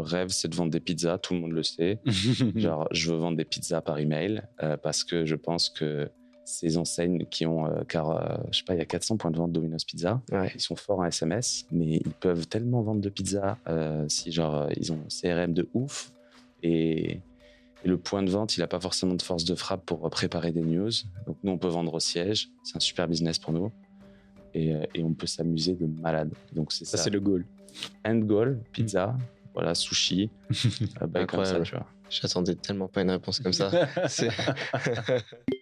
rêve, c'est de vendre des pizzas. Tout le monde le sait. Genre, je veux vendre des pizzas par email euh, parce que je pense que ces enseignes qui ont, euh, car euh, je sais pas, il y a 400 points de vente Domino's Pizza. Ouais. Ils sont forts en SMS, mais ils peuvent tellement vendre de pizzas euh, si genre ils ont CRM de ouf et, et le point de vente, il n'a pas forcément de force de frappe pour préparer des news. Donc nous, on peut vendre au siège. C'est un super business pour nous. Et, euh, et on peut s'amuser de malade. Donc c'est ça. Ça, c'est le goal. End goal, pizza, voilà, sushi, euh, bah, comme ça, Incroyable. tu vois. J'attendais tellement pas une réponse comme ça.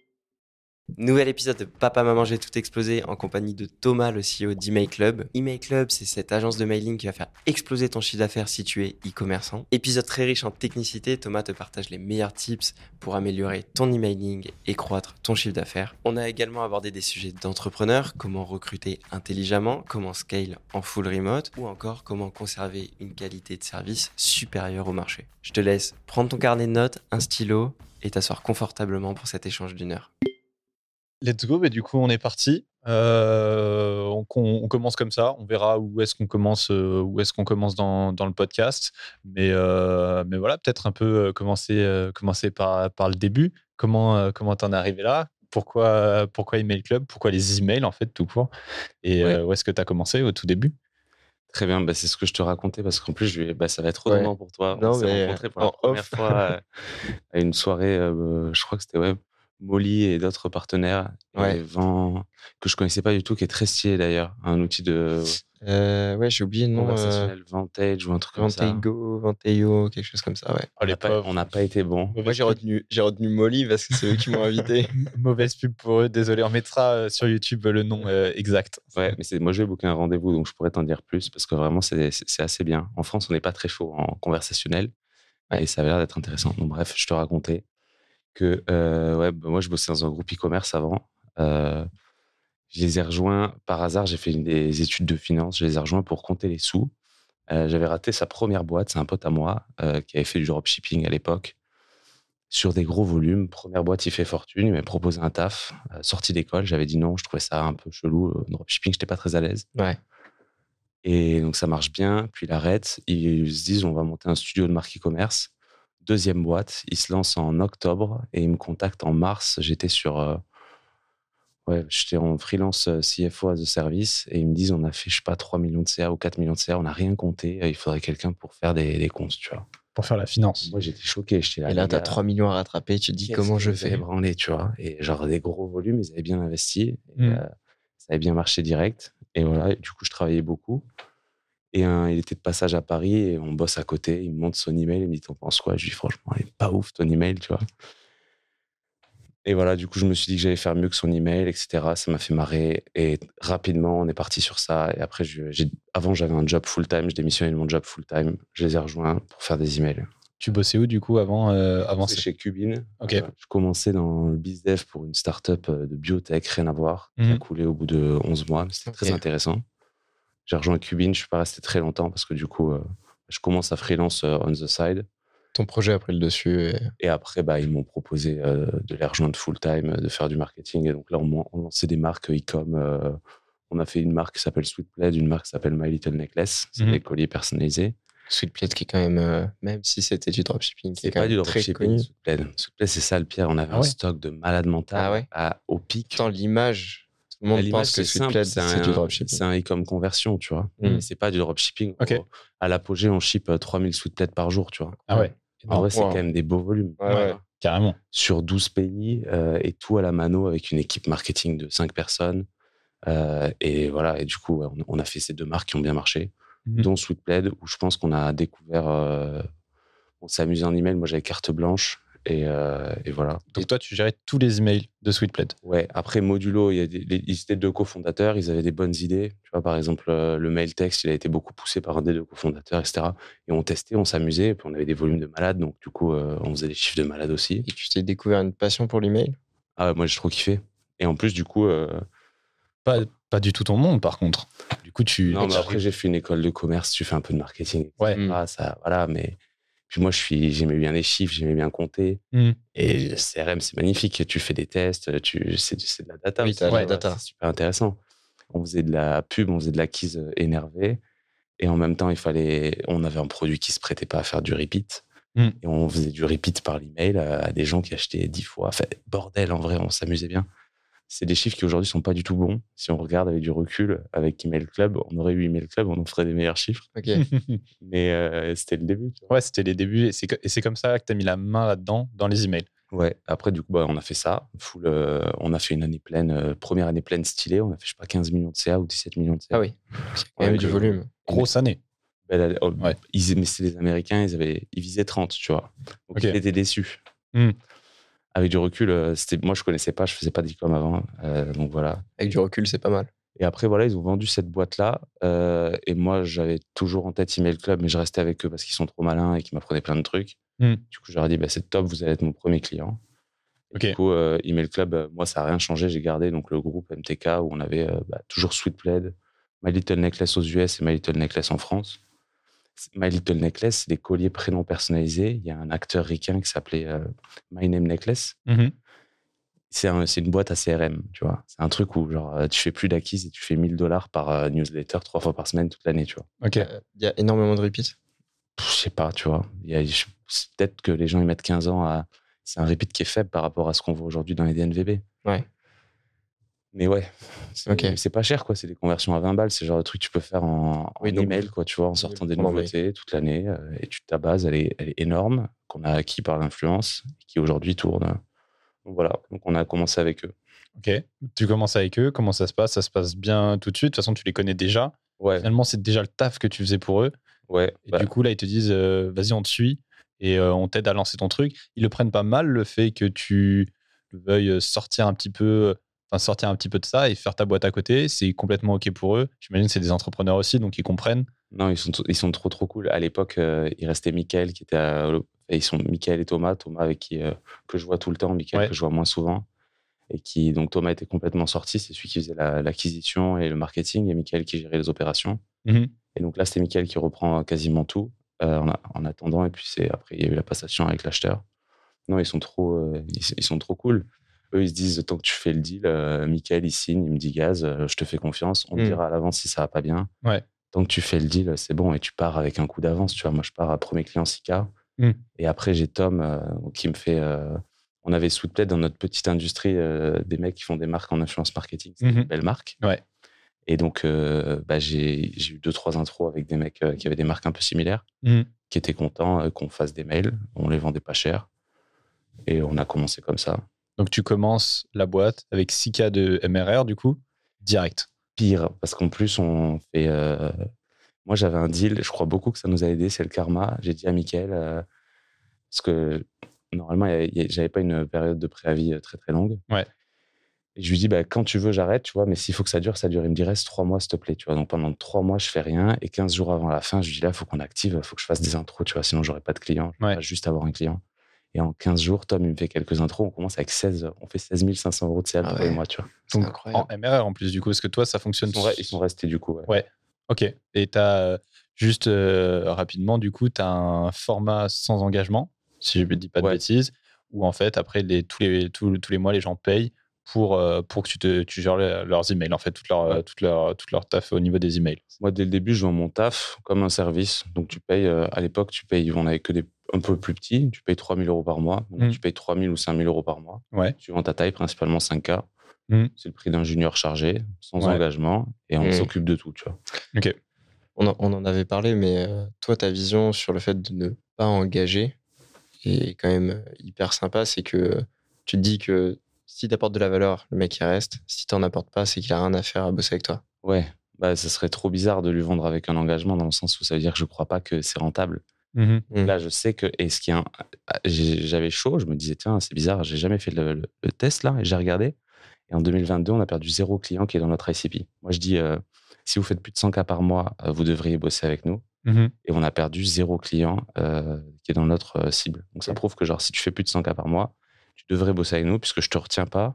Nouvel épisode de Papa Maman J'ai tout explosé en compagnie de Thomas, le CEO d'Email Club. Email Club, c'est cette agence de mailing qui va faire exploser ton chiffre d'affaires si tu es e-commerçant. Épisode très riche en technicité, Thomas te partage les meilleurs tips pour améliorer ton emailing et croître ton chiffre d'affaires. On a également abordé des sujets d'entrepreneurs, comment recruter intelligemment, comment scale en full remote ou encore comment conserver une qualité de service supérieure au marché. Je te laisse prendre ton carnet de notes, un stylo et t'asseoir confortablement pour cet échange d'une heure. Let's go, mais du coup, on est parti. Euh, on, commence comme ça. On verra où est-ce qu'on commence, euh, où est-ce qu'on commence dans, dans le podcast. Mais, euh, mais voilà, peut-être un peu commencer, commencer par, par le début. Comment comment t'en es arrivé là? Pourquoi, pourquoi Email Club? Pourquoi les emails, en fait, tout court? Et Ouais. euh, où est-ce que tu as commencé au tout début? Très bien, bah, c'est ce que je te racontais parce qu'en plus, je bah, ça va être Ouais. redondant pour toi. Non, on s'est mais, rencontrés pour la première off. fois à une soirée, euh, je crois que c'était ouais, Molly et d'autres partenaires. Ouais. Et Vent, que je connaissais pas du tout, qui est très stylé d'ailleurs. Un outil de Euh, ouais, j'ai oublié le nom. Euh, Vantage ou un truc comme ça. Vantego, Vanteio, quelque chose comme ça, ouais. Oh, On n'a pas, été bon. Moi, j'ai retenu, j'ai retenu Molly parce que c'est eux qui m'ont invité. Mauvaise pub pour eux, désolé. On mettra euh, sur YouTube le nom euh, exact. Ouais, mais c'est, moi, je vais booker un rendez-vous, donc je pourrais t'en dire plus parce que vraiment, c'est, c'est, c'est assez bien. En France, on n'est pas très chaud en conversationnel et ça avait l'air d'être intéressant. Donc, bref, je te racontais que euh, ouais, bah, moi, je bossais dans un groupe e-commerce avant. Euh, je les ai rejoints par hasard. J'ai fait des études de finance. Je les ai rejoints pour compter les sous. Euh, j'avais raté sa première boîte. C'est un pote à moi qui avait fait du dropshipping à l'époque sur des gros volumes. Première boîte, il fait fortune. Il m'a proposé un taf. Euh, sorti d'école, j'avais dit non. Je trouvais ça un peu chelou. Euh, dropshipping, j'étais pas très à l'aise. Ouais. Et donc ça marche bien, puis il arrête. Ils se disent on va monter un studio de marque e-commerce. Deuxième boîte, ils se lancent en octobre et ils me contactent en mars. J'étais sur. euh, ouais, j'étais en freelance euh, CFO as a service et ils me disent on a fait, je sais pas, 3 millions de CA ou 4 millions de CA, on n'a rien compté. euh, Il faudrait quelqu'un pour faire des, des comptes, tu vois. Pour faire la finance. Moi j'étais choqué. J'étais là. Et là, tu as gars, 3 millions à rattraper. Tu te dis comment je fais? branlé, tu vois. Et genre des gros volumes, ils avaient bien investi. Et, Mm. euh, ça avait bien marché direct. Et voilà, et du coup, je travaillais beaucoup. Et un, il était de passage à Paris et on bosse à côté. Il me montre son email. Il me dit T'en penses quoi? Je lui dis Franchement, il est pas ouf ton email, tu vois. Et voilà, du coup, je me suis dit que j'allais faire mieux que son email, etc. Ça m'a fait marrer. Et rapidement, on est parti sur ça. Et après, je- avant, j'avais un job full-time. Je démissionnais de mon job full-time. Je les ai rejoints pour faire des emails. Tu bossais où du coup avant, euh, avant chez Cubin. Ok. Euh, je commençais dans le bizdev pour une startup euh, de biotech, rien à voir, qui a Mhm. coulé au bout de 11 mois. mais C'était très intéressant. J'ai rejoint Cubin, je suis pas resté très longtemps parce que du coup, euh, je commence à freelance euh, on the side. Ton projet a pris le dessus. Et... Et après, bah, ils m'ont proposé euh, de les rejoindre full-time, de faire du marketing. Et donc là, on, on lançait des marques e-com. on a fait une marque qui s'appelle Sweetpled, une marque qui s'appelle My Little Necklace. C'est Mhm. des colliers personnalisés. Sweetplate qui est quand même, euh, même si c'était du dropshipping, qui C'est est quand pas du même dropshipping. Sweetpled, c'est ça le pire. On avait Ah un stock de malades mentales Ah ouais à- au pic. Pourtant, l'image, tout le monde L'image, pense que c'est simple, Sweetplate, c'est du un- dropshipping. C'est un e-com conversion, tu vois. Mm. Mais c'est pas du dropshipping. Ok. Au- À l'apogée, on ship euh, 3000 sweetplets par jour, tu vois. Ah ouais, En vrai, c'est Wow. quand même des beaux volumes. Ouais, ouais. carrément. Sur 12 pays euh, et tout à la mano avec une équipe marketing de 5 personnes. Euh, et voilà, et du coup, on, on a fait ces deux marques qui ont bien marché, Mhm. dont Sweetpled, où je pense qu'on a découvert. euh, on s'est amusé en email. Moi, j'avais carte blanche. Et, euh, et voilà. Donc toi, tu gérais tous les emails de Sweetplate. Ouais, après Modulo, il y a des, les- ils étaient deux cofondateurs, ils avaient des bonnes idées. Tu vois, par exemple, euh, le mail text, il a été beaucoup poussé par un des deux cofondateurs, etc. Et on testait, on s'amusait, et puis on avait des volumes de malades, donc du coup, euh, on faisait des chiffres de malades aussi. Et tu t'es découvert une passion pour l'email? Ah ouais, moi, j'ai trop kiffé. Et en plus, du coup, euh, Pas, pas du tout ton monde, par contre. Du coup, tu. non, mais après, j'ai fait une école de commerce, tu fais un peu de marketing. Ouais. etc. Ah, ça, voilà, mais. Puis moi, je suis, j'aimais bien les chiffres, j'aimais bien compter. Mm. Et le CRM, c'est magnifique. Tu fais des tests, tu, c'est, c'est de la data. Oui, tu vois, data. C'est super intéressant. On faisait de la pub, on faisait de l'acquise euh, énervée. Et en même temps, il fallait, on avait un produit qui se prêtait pas à faire du repeat. Mm. Et on faisait du repeat par l'email à, des gens qui achetaient 10 fois. Enfin, bordel, en vrai, on s'amusait bien. C'est des chiffres qui aujourd'hui sont pas du tout bons. Si on regarde avec du recul, avec Email Club, on aurait eu Email Club, on en ferait des meilleurs chiffres. Mais euh, c'était le début. tu vois. ouais, c'était les débuts. Et c'est co- et c'est comme ça que tu as mis la main là-dedans, dans les emails. Ouais. Après, du coup, bah, on a fait ça. Full, euh, on a fait une année pleine, euh, première année pleine stylée. On a fait, je sais pas, 15 millions de CA ou 17 millions de CA. Ah oui. Ouais, même que- du volume. Grosse année. Ben, oh, Ouais. ils, mais c'est les Américains, ils, avaient, ils visaient 30, tu vois. Donc, ils étaient déçus. Hmm. Avec du recul, euh, c'était, moi, je connaissais pas, je faisais pas d'e-com avant. euh, donc voilà. Avec du recul, c'est pas mal. Et après, voilà, ils ont vendu cette boîte-là. euh, et moi, j'avais toujours en tête Email Club, mais je restais avec eux parce qu'ils sont trop malins et qu'ils m'apprenaient plein de trucs. Hmm. Du coup, je leur ai dit, bah, c'est top, vous allez être mon premier client. Et Ok. Du coup, euh, Email Club, moi, ça n'a rien changé. J'ai gardé donc, le groupe MTK où on avait euh, bah, toujours Sweetblade, My Little Necklace aux US et My Little Necklace en France. My Little Necklace, c'est des colliers prénoms personnalisés. Il y a un acteur ricain qui s'appelait euh, My Name Necklace. Mhm. C'est un- c'est une boîte à CRM, tu vois. C'est un truc où genre, euh, tu fais plus d'acquise et tu fais 1000 dollars par euh, newsletter trois fois par semaine toute l'année, tu vois. Ok. Euh, Il y a énormément de repeats? Je sais pas, tu vois. Il y a- je- c'est Peut-être que les gens ils mettent 15 ans à. C'est un repeat qui est faible par rapport à ce qu'on voit aujourd'hui dans les DNVB. Ouais. Mais ouais, c'est pas cher, quoi. C'est des conversions à 20 balles. C'est le genre de truc que tu peux faire en, en Oui, email, quoi, tu vois, en sortant des nouveautés toute l'année. euh, et tu, ta base, elle est, elle est énorme, qu'on a acquis par l'influence, qui aujourd'hui tourne. Donc voilà, donc on a commencé avec eux. Ok. Tu commences avec eux. Comment ça se passe? Ça se passe bien tout de suite? De toute façon, tu les connais déjà. Ouais, Finalement, c'est déjà le taf que tu faisais pour eux. ouais. Et bah, du coup, là, ils te disent euh, vas-y, on te suit et euh, on t'aide à lancer ton truc. Ils le prennent pas mal, le fait que tu veuilles sortir un petit peu. Sortir un petit peu de ça et faire ta boîte à côté, c'est complètement OK pour eux. J'imagine que c'est des entrepreneurs aussi, donc ils comprennent. Non, ils sont, ils sont trop trop cool. À l'époque, euh, il restait Michael qui était à, ils sont Michael et Thomas, Thomas avec qui euh, que je vois tout le temps, Michael Ouais. que je vois moins souvent. Et qui donc Thomas était complètement sorti, c'est celui qui faisait la- l'acquisition et le marketing et Michael qui gérait les opérations. Mhm. Et donc là, c'est Michael qui reprend quasiment tout euh, en, attendant. Et puis après il y a eu la passation avec l'acheteur. Non, ils sont trop, euh, ils, ils sont trop cool. Eux, ils se disent tant que tu fais le deal, euh, Michael il signe, il me dit gaz, euh, je te fais confiance. On te Mm. dira à l'avance si ça va pas bien. Ouais. Tant que tu fais le deal, c'est bon et tu pars avec un coup d'avance. Tu vois, moi je pars à premier client 6K. Mm. Et après, j'ai Tom euh, qui me fait. euh, on avait Sweetplate dans notre petite industrie euh, des mecs qui font des marques en influence marketing. C'est une belle marque. Ouais. Et donc, euh, bah, j'ai j'ai eu deux, trois intros avec des mecs euh, qui avaient des marques un peu similaires, Mhm. qui étaient contents euh, qu'on fasse des mails. On les vendait pas cher. Et on a commencé comme ça. Donc tu commences la boîte avec 6K de MRR, du coup, direct. Pire, parce qu'en plus, on fait. euh, Moi, j'avais un deal, je crois beaucoup que ça nous a aidé, c'est le karma. J'ai dit à Mickaël, euh, parce que normalement, j'avais pas une période de préavis euh, très très longue. Ouais. Et je lui dis, bah, quand tu veux, j'arrête, tu vois, mais s'il faut que ça dure, ça dure. Il me dit, reste trois mois, s'il te plaît, tu vois. Donc pendant trois mois, je fais rien. Et 15 jours avant la fin, je lui dis, là, il faut qu'on active, il faut que je fasse des intros, tu vois, sinon j'aurais pas de clients. Je peux Ouais. pas juste avoir un client. Et en 15 jours, Tom, il me fait quelques intros. On commence avec 16, on fait 16 500 euros de CA Ah tous les ouais. mois, tu vois. Donc incroyable. en MRR en plus, du coup, parce que toi, ça fonctionne. Ils sont, ils sont restés du coup. ouais. Ouais. Ok. Et tu as juste euh, rapidement, du coup, tu as un format sans engagement, si je ne dis pas de Ouais. bêtises, où en fait, après, les, tous, les, tous, tous les mois, les gens payent pour, euh, pour que tu, te, tu gères le- leurs emails, en fait, toute leur, Ouais. toute leur, toute leur taf au niveau des emails. Moi, dès le début, je vends mon taf comme un service. Donc, tu payes, euh, à l'époque, tu payes, on avait que des un peu plus petits, tu payes 3 000 euros par mois. Maintenant, Mm. tu payes 3 000 ou 5 000 euros par mois. Ouais. Suivant ta taille, principalement 5K. Mm. C'est le prix d'un junior chargé, sans Ouais. engagement, et on Mm. s'occupe de tout, tu vois. Ok. On en, on en avait parlé, mais euh, toi, ta vision sur le fait de ne pas engager est quand même hyper sympa. C'est que tu te dis que si tu apportes de la valeur, le mec il reste. Si tu n'en apportes pas, c'est qu'il a rien à faire à bosser avec toi. Ouais, bah, ça serait trop bizarre de lui vendre avec un engagement dans le sens où ça veut dire que je crois pas que c'est rentable. Mhm. Mm. Là, je sais que, et ce qui j'ai- j'avais chaud, je me disais, tiens, c'est bizarre, j'ai jamais fait le, le- le test là, et j'ai regardé. Et en 2022, on a perdu zéro client qui est dans notre ICP. Moi, je dis, euh, si vous faites plus de 100 cas par mois, euh, vous devriez bosser avec nous. Mhm. Et on a perdu zéro client euh, qui est dans notre euh, cible. Donc, ça prouve que, genre, si tu fais plus de 100 cas par mois, tu devrais bosser avec nous puisque je te retiens pas.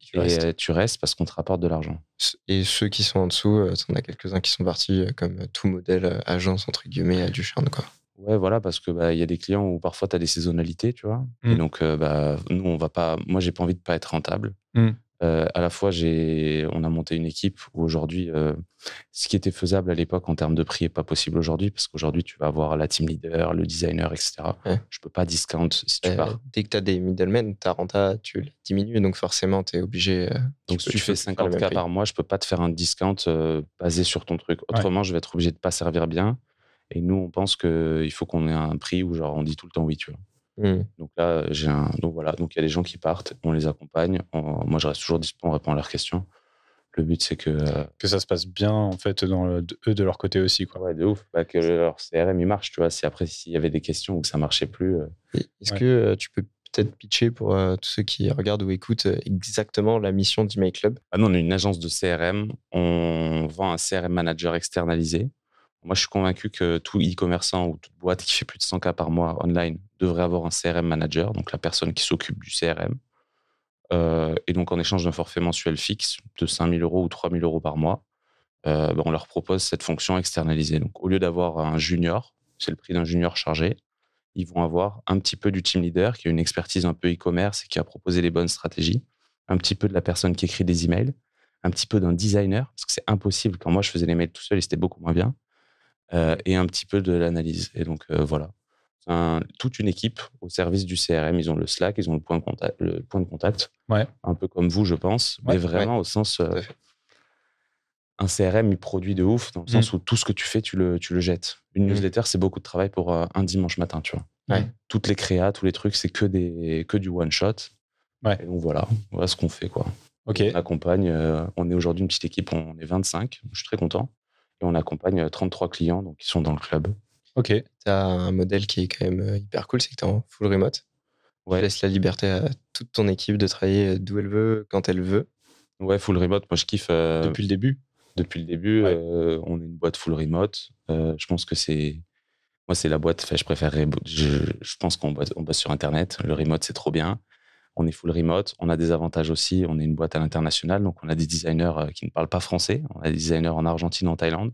Tu et restes. tu restes parce qu'on te rapporte de l'argent. Et ceux qui sont en dessous, euh, t'en as quelques-uns qui sont partis euh, comme tout modèle euh, agence, entre guillemets, à du charme, quoi. Ouais, voilà, parce que bah, il y a des clients où parfois tu as des saisonnalités, tu vois? Mm. Et donc, euh, bah, nous, on va pas. Moi, j'ai pas envie de pas être rentable. Mm. Euh, à la fois, j'ai, on a monté une équipe où aujourd'hui, euh, ce qui était faisable à l'époque en termes de prix n'est pas possible aujourd'hui parce qu'aujourd'hui, tu vas avoir la team leader, le designer, etc. Ouais. Je peux pas discount si tu Euh, pars. dès que tu as des middlemen, ta renta, tu la diminues, donc forcément, tu es obligé. Donc, tu si peux- tu fais peux faire le même 50K prix. par mois, je peux pas te faire un discount basé sur ton truc. Autrement, je vais être obligé de pas servir bien. Et nous, on pense qu'il faut qu'on ait un prix où genre, on dit tout le temps oui, tu vois. Hmm. Donc là, j'ai un. Donc voilà, donc il y a des gens qui partent, on les accompagne. On- Moi, je reste toujours disponible, on répond à leurs questions. Le but, c'est que. euh, Que ça se passe bien, en fait, dans le- de- eux de leur côté aussi. Quoi. Ouais, de ouf. Bah, que leur CRM, il marche, tu vois. Si après, s'il y avait des questions ou que ça marchait plus. euh, Est-ce Ouais. que euh, tu peux peut-être pitcher pour tous ceux qui regardent ou écoutent exactement la mission d'Email Club? Ah non, on est une agence de CRM. On vend un CRM manager externalisé. Moi, je suis convaincu que tout e-commerçant ou toute boîte qui fait plus de 100K par mois online devrait avoir un CRM manager, donc la personne qui s'occupe du CRM. Euh, et donc, en échange d'un forfait mensuel fixe de 5000 euros ou 3000 euros par mois, euh, ben, on leur propose cette fonction externalisée. Donc, au lieu d'avoir un junior, c'est le prix d'un junior chargé, ils vont avoir un petit peu du team leader qui a une expertise un peu e-commerce et qui a proposé les bonnes stratégies, un petit peu de la personne qui écrit des emails, un petit peu d'un designer, parce que c'est impossible. Quand moi, je faisais les mails tout seul, et c'était beaucoup moins bien, euh, et un petit peu de l'analyse. Et donc, euh, voilà. Un- toute une équipe au service du CRM. Ils ont le Slack, ils ont le point de contact, le point de contact Ouais. un peu comme vous, je pense, Ouais, mais vraiment au sens. euh, un CRM, il produit de ouf, dans le Mm. sens où tout ce que tu fais, tu le, tu le jettes. Une Mm. newsletter, c'est beaucoup de travail pour euh, un dimanche matin, tu vois. Ouais. Toutes les créas, tous les trucs, c'est que, des, que du one-shot. Ouais. Et donc voilà, voilà ce qu'on fait, quoi. Ok. On accompagne, euh, on est aujourd'hui une petite équipe, on est 25, je suis très content. Et on accompagne euh, 33 clients donc, qui sont dans le club. Ok. Tu as un modèle qui est quand même euh, hyper cool, c'est que tu es en full remote. Ouais. Tu laisses la liberté à toute ton équipe de travailler d'où elle veut, quand elle veut. Ouais, full remote, moi je kiffe. euh, Depuis le début. depuis le début. Ouais. euh, on est une boîte full remote. Euh, je pense que c'est. Moi, c'est la boîte. Je préfère. Je, je pense qu'on bosse, on bosse sur Internet. Le remote, c'est trop bien. On est full remote. On a des avantages aussi. On est une boîte à l'international. Donc, on a des designers euh, qui ne parlent pas français. On a des designers en Argentine, en Thaïlande.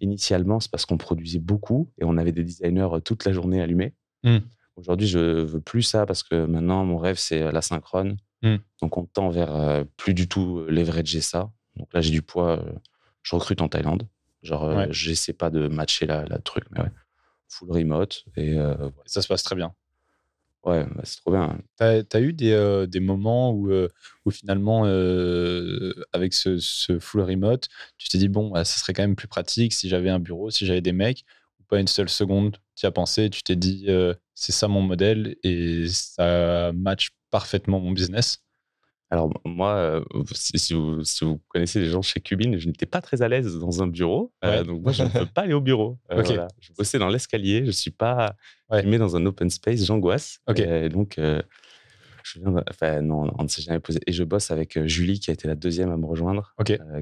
Initialement, c'est parce qu'on produisait beaucoup et on avait des designers euh, toute la journée allumés. Mm. Aujourd'hui, je veux plus ça parce que maintenant, mon rêve, c'est euh, la synchrone. Mm. Donc, on tend vers euh, plus du tout leverager ça. Donc là, j'ai du poids. euh, je recrute en Thaïlande. Genre, euh, Ouais. j'essaie pas de matcher la, la truc, mais ouais. Full remote. Et Ça se passe très bien. Ouais, bah, c'est trop bien. Tu as, eu des, euh, des moments où, euh, finalement, euh, avec ce, full remote, tu t'es dit, bon, bah, ça serait quand même plus pratique si j'avais un bureau, si j'avais des mecs, ou pas une seule seconde, tu as pensé, tu t'es dit, c'est ça mon modèle et ça match parfaitement mon business? Alors, moi, euh, si, si vous, si vous connaissez les gens chez Cubine, je n'étais pas très à l'aise dans un bureau. Euh, Ouais. donc, moi, je ne peux pas aller au bureau. Euh, voilà. Je bossais dans l'escalier. Je ne suis pas Ouais. filmé dans un open space. J'angoisse. Et donc, je viens de- enfin, non, on ne s'est jamais posé. Et je bosse avec Julie, qui a été la deuxième à me rejoindre,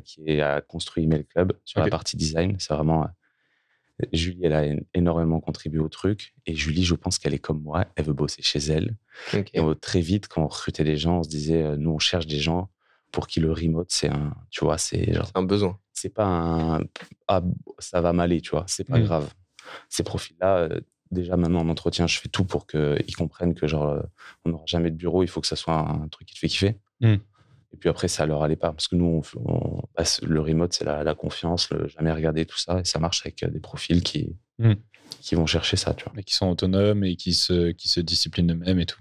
qui a construit Email Club sur la partie design. C'est vraiment. Julie, elle a énormément contribué au truc. Et Julie, je pense qu'elle est comme moi. Elle veut bosser chez elle. Et très vite, quand on recrutait des gens, on se disait, euh, nous, on cherche des gens pour qui le remote, c'est un, tu vois, c'est genre, C'est un besoin. c'est pas un, ah, ça va m'aller, tu vois, c'est pas Mm. grave. Ces profils-là, euh, déjà maintenant en entretien, je fais tout pour qu'ils comprennent que genre, euh, on n'aura jamais de bureau, il faut que ça soit un truc qui te fait kiffer. Mm. Et puis après, ça leur allait pas, parce que nous, on, on- c'est- le remote, c'est la, la confiance, le jamais regarder tout ça, et ça marche avec euh, des profils qui, Mm. qui vont chercher ça, tu vois. Et qui sont autonomes et qui se, qui se disciplinent eux-mêmes et tout.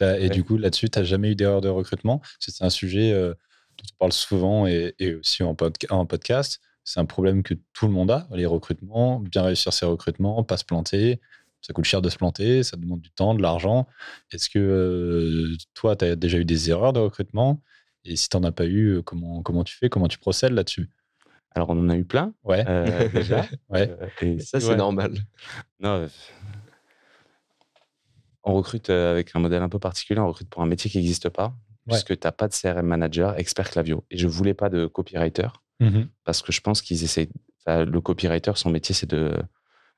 Et Ouais. du coup, là-dessus, tu n'as jamais eu d'erreur de recrutement? C'est un sujet euh, dont on parle souvent et, et aussi en, podca- en podcast. C'est un problème que tout le monde a, les recrutements, bien réussir ses recrutements, pas se planter. Ça coûte cher de se planter, ça demande du temps, de l'argent. Est-ce que euh, toi, tu as déjà eu des erreurs de recrutement? Et si tu n'en as pas eu, euh, comment, comment tu fais? Comment tu procèdes là-dessus? Alors, on en a eu plein, Ouais. euh, déjà. Ouais. Euh, et Ça, c'est ouais. normal. Non, on recrute avec un modèle un peu particulier, on recrute pour un métier qui n'existe pas, puisque tu n'as pas de CRM manager, expert clavio. Et je voulais pas de copywriter, Mhm. parce que je pense qu'ils essayent. le copywriter, son métier, c'est de,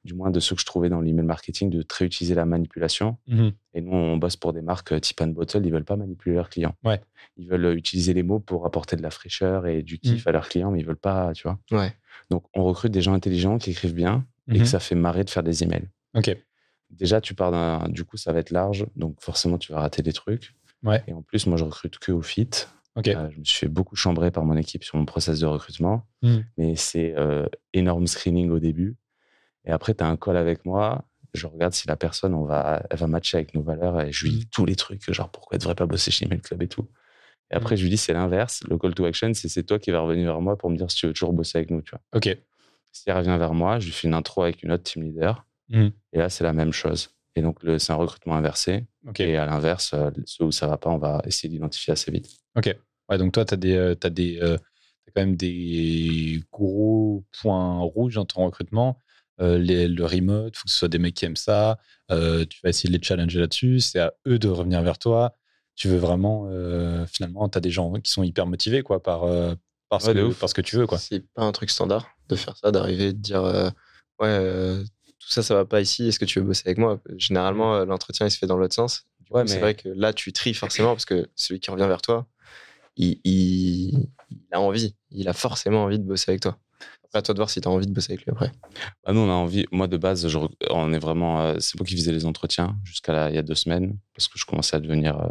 du moins de ceux que je trouvais dans l'email marketing, de très utiliser la manipulation. Mhm. Et nous, on bosse pour des marques euh, type and bottle, ils veulent pas manipuler leurs clients. Ouais. Ils veulent euh, utiliser les mots pour apporter de la fraîcheur et du kiff Mm. à leurs clients, mais ils veulent pas, tu vois. Ouais. Donc, on recrute des gens intelligents qui écrivent bien et Mhm. que ça fait marrer de faire des emails Ok. déjà tu pars d'un du coup ça va être large donc forcément tu vas rater des trucs Ouais. et en plus moi je recrute que au fit. Euh, je me suis fait beaucoup chambrer par mon équipe sur mon process de recrutement, mais c'est euh, énorme screening au début. Et après, tu as un call avec moi. Je regarde si la personne, on va, elle va matcher avec nos valeurs et je lui dis Mm. tous les trucs, genre pourquoi elle devrait pas bosser chez Email Club et tout. Et après, Mm. je lui dis c'est l'inverse. Le call to action, c'est c'est toi qui vas revenir vers moi pour me dire si tu veux toujours bosser avec nous. Tu vois. Ok. Si elle revient vers moi, je lui fais une intro avec une autre team leader. Mm. Et là, c'est la même chose. Et donc, le- c'est un recrutement inversé. Et à l'inverse, euh, ceux où ça va pas, on va essayer d'identifier assez vite. Ok. Ouais, donc toi, tu as, des, euh, t'as des, euh, t'as quand même des gros points rouges dans ton recrutement. Euh, les- le remote, il faut que ce soit des mecs qui aiment ça. Euh, tu vas essayer de les challenger là-dessus. C'est à eux de revenir vers toi. Tu veux vraiment, euh, finalement, tu as des gens qui sont hyper motivés quoi, par, euh, parce, Ouais, que, parce que tu veux. Quoi. C'est pas un truc standard de faire ça, d'arriver et de dire euh, Ouais, euh, tout ça, ça va pas ici, est-ce que tu veux bosser avec moi? Généralement, euh, l'entretien, il se fait dans l'autre sens. Ouais, C'est mais- vrai que là, tu tries forcément parce que celui qui revient vers toi, il, il- il a envie, il a forcément envie de bosser avec toi. Après, à toi de voir si tu as envie de bosser avec lui après. Ah, nous, on a envie. Moi, de base, je on est vraiment. euh, c'est moi qui faisais les entretiens jusqu'à là, il y a deux semaines parce que je commençais à devenir euh,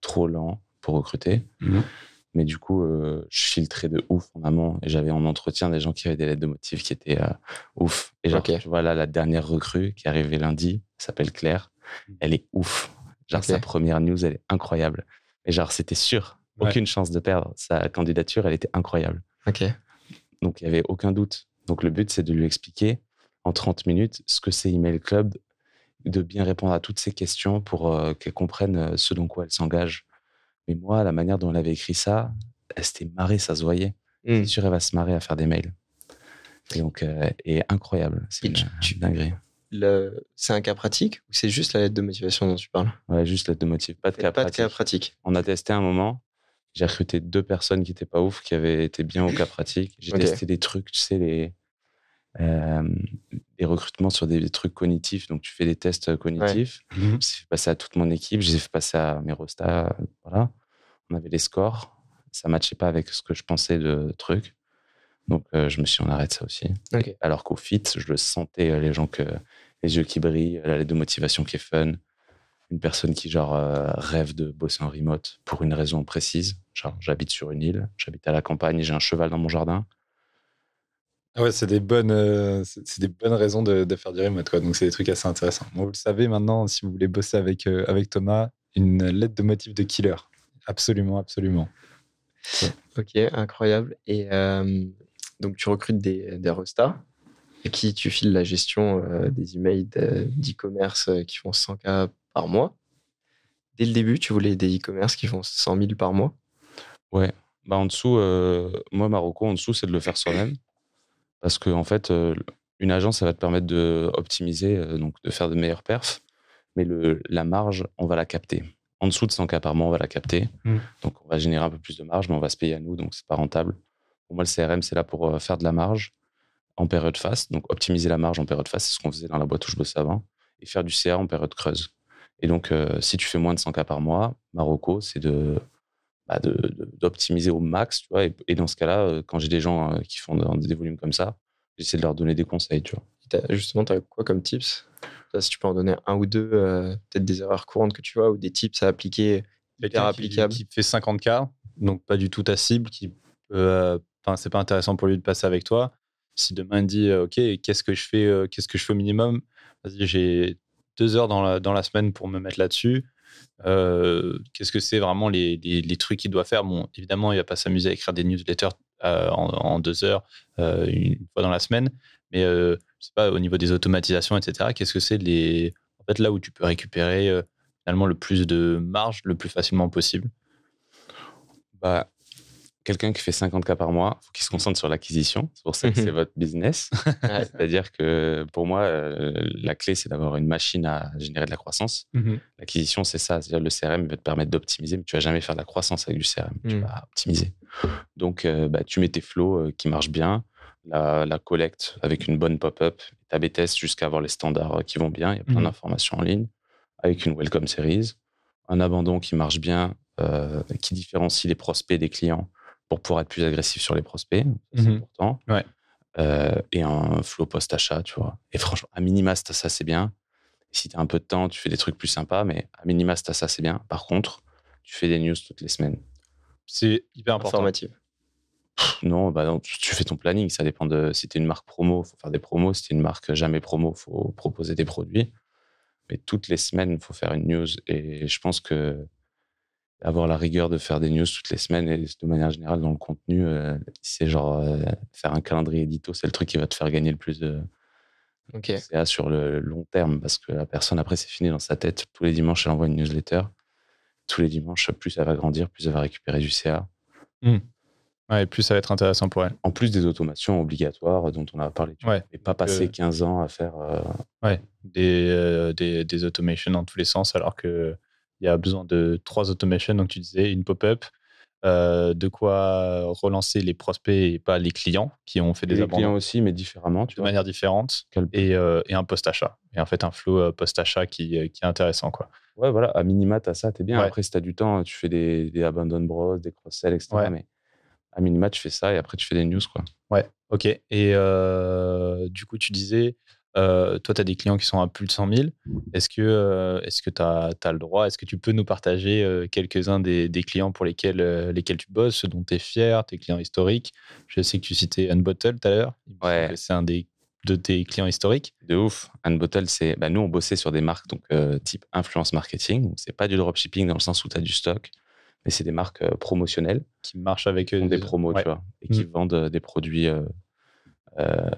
trop lent pour recruter. Mhm. Mais du coup, euh, je filtrais de ouf en amont et j'avais en entretien des gens qui avaient des lettres de motifs qui étaient euh, ouf. Et genre, tu vois, là, la dernière recrue qui est arrivée lundi s'appelle Claire. Mhm. Elle est ouf. Genre, sa première news, elle est incroyable. Et genre, c'était sûr. Ouais. Aucune chance de perdre. Sa candidature, elle était incroyable. Ok. Donc, il n'y avait aucun doute. Donc, le but, c'est de lui expliquer en 30 minutes ce que c'est Email Club, de bien répondre à toutes ces questions pour euh, qu'elle comprenne euh, ce dont quoi elle s'engage. Mais moi, la manière dont elle avait écrit ça, elle s'était marrée, ça se voyait. Hmm. C'est sûr, elle va se marrer à faire des mails. Et donc, euh, et incroyable. C'est tu- dinguerie. Le- C'est un cas pratique ou c'est juste la lettre de motivation dont tu parles? Ouais, juste lettre de motif, pas de cas Pas de cas pratique. On a testé un moment. J'ai recruté deux personnes qui étaient pas ouf, qui avaient été bien au cas pratique. J'ai testé des trucs, tu sais, les, euh, des recrutements sur des, des trucs cognitifs. Donc, tu fais des tests cognitifs. Mhm. Je les ai fait passer à toute mon équipe. Je les ai fait passer à mes rostas. Voilà. On avait les scores. Ça matchait pas avec ce que je pensais de trucs. Donc, euh, je me suis dit, on arrête ça aussi. Alors qu'au fit, je le sentais, euh, les gens que les yeux qui brillent, la lettre de motivation qui est fun, une personne qui genre euh, rêve de bosser en remote pour une raison précise. Genre, j'habite sur une île, j'habite à la campagne et j'ai un cheval dans mon jardin. Ah ouais, c'est des bonnes, euh, c'est des bonnes raisons de, de faire du remote, quoi. Donc c'est des trucs assez intéressants. Bon, vous le savez maintenant, si vous voulez bosser avec euh, avec Thomas, une lettre de motif de killer. Absolument, absolument. Ok, incroyable. Et euh, donc, tu recrutes des, des restas à qui tu files la gestion euh, des emails de- d'e-commerce qui font 100K par mois. Dès le début, tu voulais des e-commerce qui font 100 000 par mois. Ouais. Bah, en dessous, euh, moi, Marocco, en dessous, c'est de le faire soi-même. Parce que, en fait, euh, une agence, ça va te permettre d'optimiser, donc de faire de meilleures perfs. Mais le, la marge, on va la capter. En dessous de 100 cas par mois, on va la capter. Mm. Donc, on va générer un peu plus de marge, mais on va se payer à nous, donc c'est pas rentable. Pour moi, le CRM, c'est là pour euh, faire de la marge en période fast. Donc, optimiser la marge en période fast, c'est ce qu'on faisait dans la boîte où je bossais avant. Et faire du CA en période creuse. Et donc, euh, si tu fais moins de 100 cas par mois, Marocco, c'est de bah, de- d'optimiser au max, tu vois. Et, et dans ce cas-là, euh, quand j'ai des gens euh, qui font des volumes comme ça, j'essaie de leur donner des conseils, tu vois. T'as- Justement, tu as quoi comme tips? Là, Si tu peux en donner un ou deux, euh, peut-être des erreurs courantes que tu vois ou des tips à appliquer hyper Quelqu'un qui- applicables? Qui, fait 50K, donc pas du tout ta cible, qui euh, enfin, c'est pas intéressant pour lui de passer avec toi. Si demain il dit OK, qu'est-ce que je fais euh, Qu'est-ce que je fais au minimum? Vas-y, j'ai deux heures dans la, dans la semaine pour me mettre là-dessus. Euh, qu'est-ce que c'est vraiment les, les, trucs qu'il doit faire? Bon, évidemment, il va pas s'amuser à écrire des newsletters euh, en, deux heures euh, une fois dans la semaine, mais je sais pas au niveau des automatisations, etc. Qu'est-ce que c'est les en fait là où tu peux récupérer finalement le plus de marge le plus facilement possible? Bah, quelqu'un qui fait 50 cas par mois, faut qu'il se concentre sur l'acquisition. C'est pour ça que c'est votre business. Ouais. C'est-à-dire que pour moi, euh, la clé, c'est d'avoir une machine à générer de la croissance. L'acquisition, c'est ça. C'est-à-dire le CRM va te permettre d'optimiser, mais tu vas jamais faire de la croissance avec du CRM. Tu Mm. vas optimiser. Donc, euh, bah, tu mets tes flows euh, qui marchent bien, la, la collecte avec une bonne pop-up, ta test jusqu'à avoir les standards qui vont bien. Il y a plein Mhm. d'informations en ligne avec une welcome series, un abandon qui marche bien, euh, qui différencie les prospects des clients pour pouvoir être plus agressif sur les prospects. C'est Mhm. important. Ouais. Euh, et un flow post-achat, tu vois. Et franchement, à minima, ça, c'est bien. Si tu as un peu de temps, tu fais des trucs plus sympas, mais à minima, t'as ça, c'est bien. Par contre, tu fais des news toutes les semaines. c'est hyper important. Informative. Non, bah non, tu fais ton planning. Ça dépend de si tu es une marque promo, faut faire des promos. Si tu une marque jamais promo, faut proposer des produits. Mais toutes les semaines, il faut faire une news. Et je pense que avoir la rigueur de faire des news toutes les semaines et de manière générale dans le contenu, euh, c'est genre euh, faire un calendrier édito, c'est le truc qui va te faire gagner le plus de. CA sur le long terme parce que la personne, après, c'est fini dans sa tête. Tous les dimanches, elle envoie une newsletter. Tous les dimanches, plus elle va grandir, plus elle va récupérer du CA. Ouais, et plus ça va être intéressant pour elle. En plus des automations obligatoires dont on a parlé. Tu. Ouais. Et pas passer Euh, 15 ans à faire. euh, Ouais, des, des, des automations dans tous les sens, alors qu'il y a besoin de trois automations. Donc, tu disais une pop-up, euh, de quoi relancer les prospects et pas les clients qui ont fait et des les abandons clients aussi, mais différemment. Tu de vois. manière différente Quel- et, euh, et un post-achat. Et en fait, un flow euh, post-achat qui, qui est intéressant. Quoi. Ouais, voilà, à minima, t'as ça, t'es bien. Ouais. Après, si t'as du temps, tu fais des, des abandon bros, des cross-sell, etc. Ouais. Mais à minima, tu fais ça et après, tu fais des news, quoi. Ouais, ok. Et euh, du coup, tu disais, euh, toi, tu as des clients qui sont à plus de 100 000. Est-ce que est-ce que tu as, le droit? Est-ce que tu peux nous partager euh, quelques-uns des, des clients pour lesquels, euh, lesquels tu bosses, ceux dont tu es fier, tes clients historiques? Je sais que tu citais Unbottle tout à l'heure. Ouais. C'est un des, de tes clients historiques. De ouf. Unbottle, c'est. Bah, nous, on bossait sur des marques donc, type influence marketing. C'est pas du dropshipping dans le sens où tu as du stock, mais c'est des marques promotionnelles qui marchent avec eux. des promos, Ouais. tu vois, et qui Mm. vendent des produits,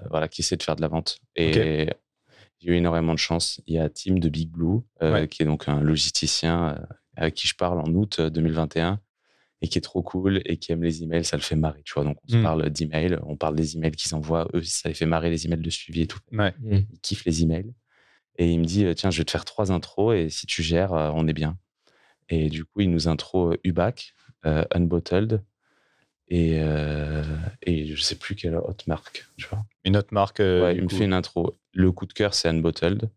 voilà, qui essaient de faire de la vente. Et j'ai eu énormément de chance. Il y a Tim de Big Blue, euh, Ouais. qui est donc un logisticien euh, avec qui je parle en août euh, 2021 et qui est trop cool et qui aime les emails. Ça le fait marrer, tu vois. Donc, on se Mm. parle d'emails, on parle des emails qu'ils envoient. Eux, ça les fait marrer, les emails de suivi et tout. Ouais. Il kiffe les emails. Et il me dit, euh, tiens, je vais te faire trois intros et si tu gères, euh, on est bien. Et du coup, il nous intro euh, Ubac, euh, Unbottled et, euh, et je sais plus quelle autre marque, tu vois. Une autre marque. euh, Ouais, il me coup. fait une intro. Le coup de cœur, c'est Unbottled.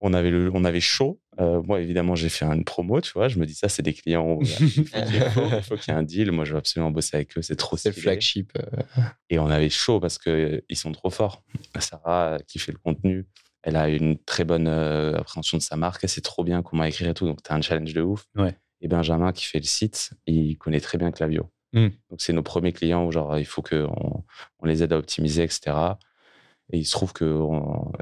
On avait, le, on avait chaud. Euh, moi, évidemment, j'ai fait une promo, tu vois. Je me dis, ça, c'est des clients. il faut qu'il y ait- il faut qu'il y ait un deal. Moi, je veux absolument bosser avec eux. C'est trop C'est le flagship. euh, Et on avait chaud parce qu'ils sont trop forts. Sarah, euh, qui fait le contenu, elle a une très bonne euh, appréhension de sa marque. Elle sait trop bien comment écrire et tout. Donc, tu as un challenge de ouf. Ouais. Et Benjamin, qui fait le site, il connaît très bien Clavio. Mm. Donc, c'est nos premiers clients où, genre, il faut qu'on on les aide à optimiser, etc. Et il se trouve que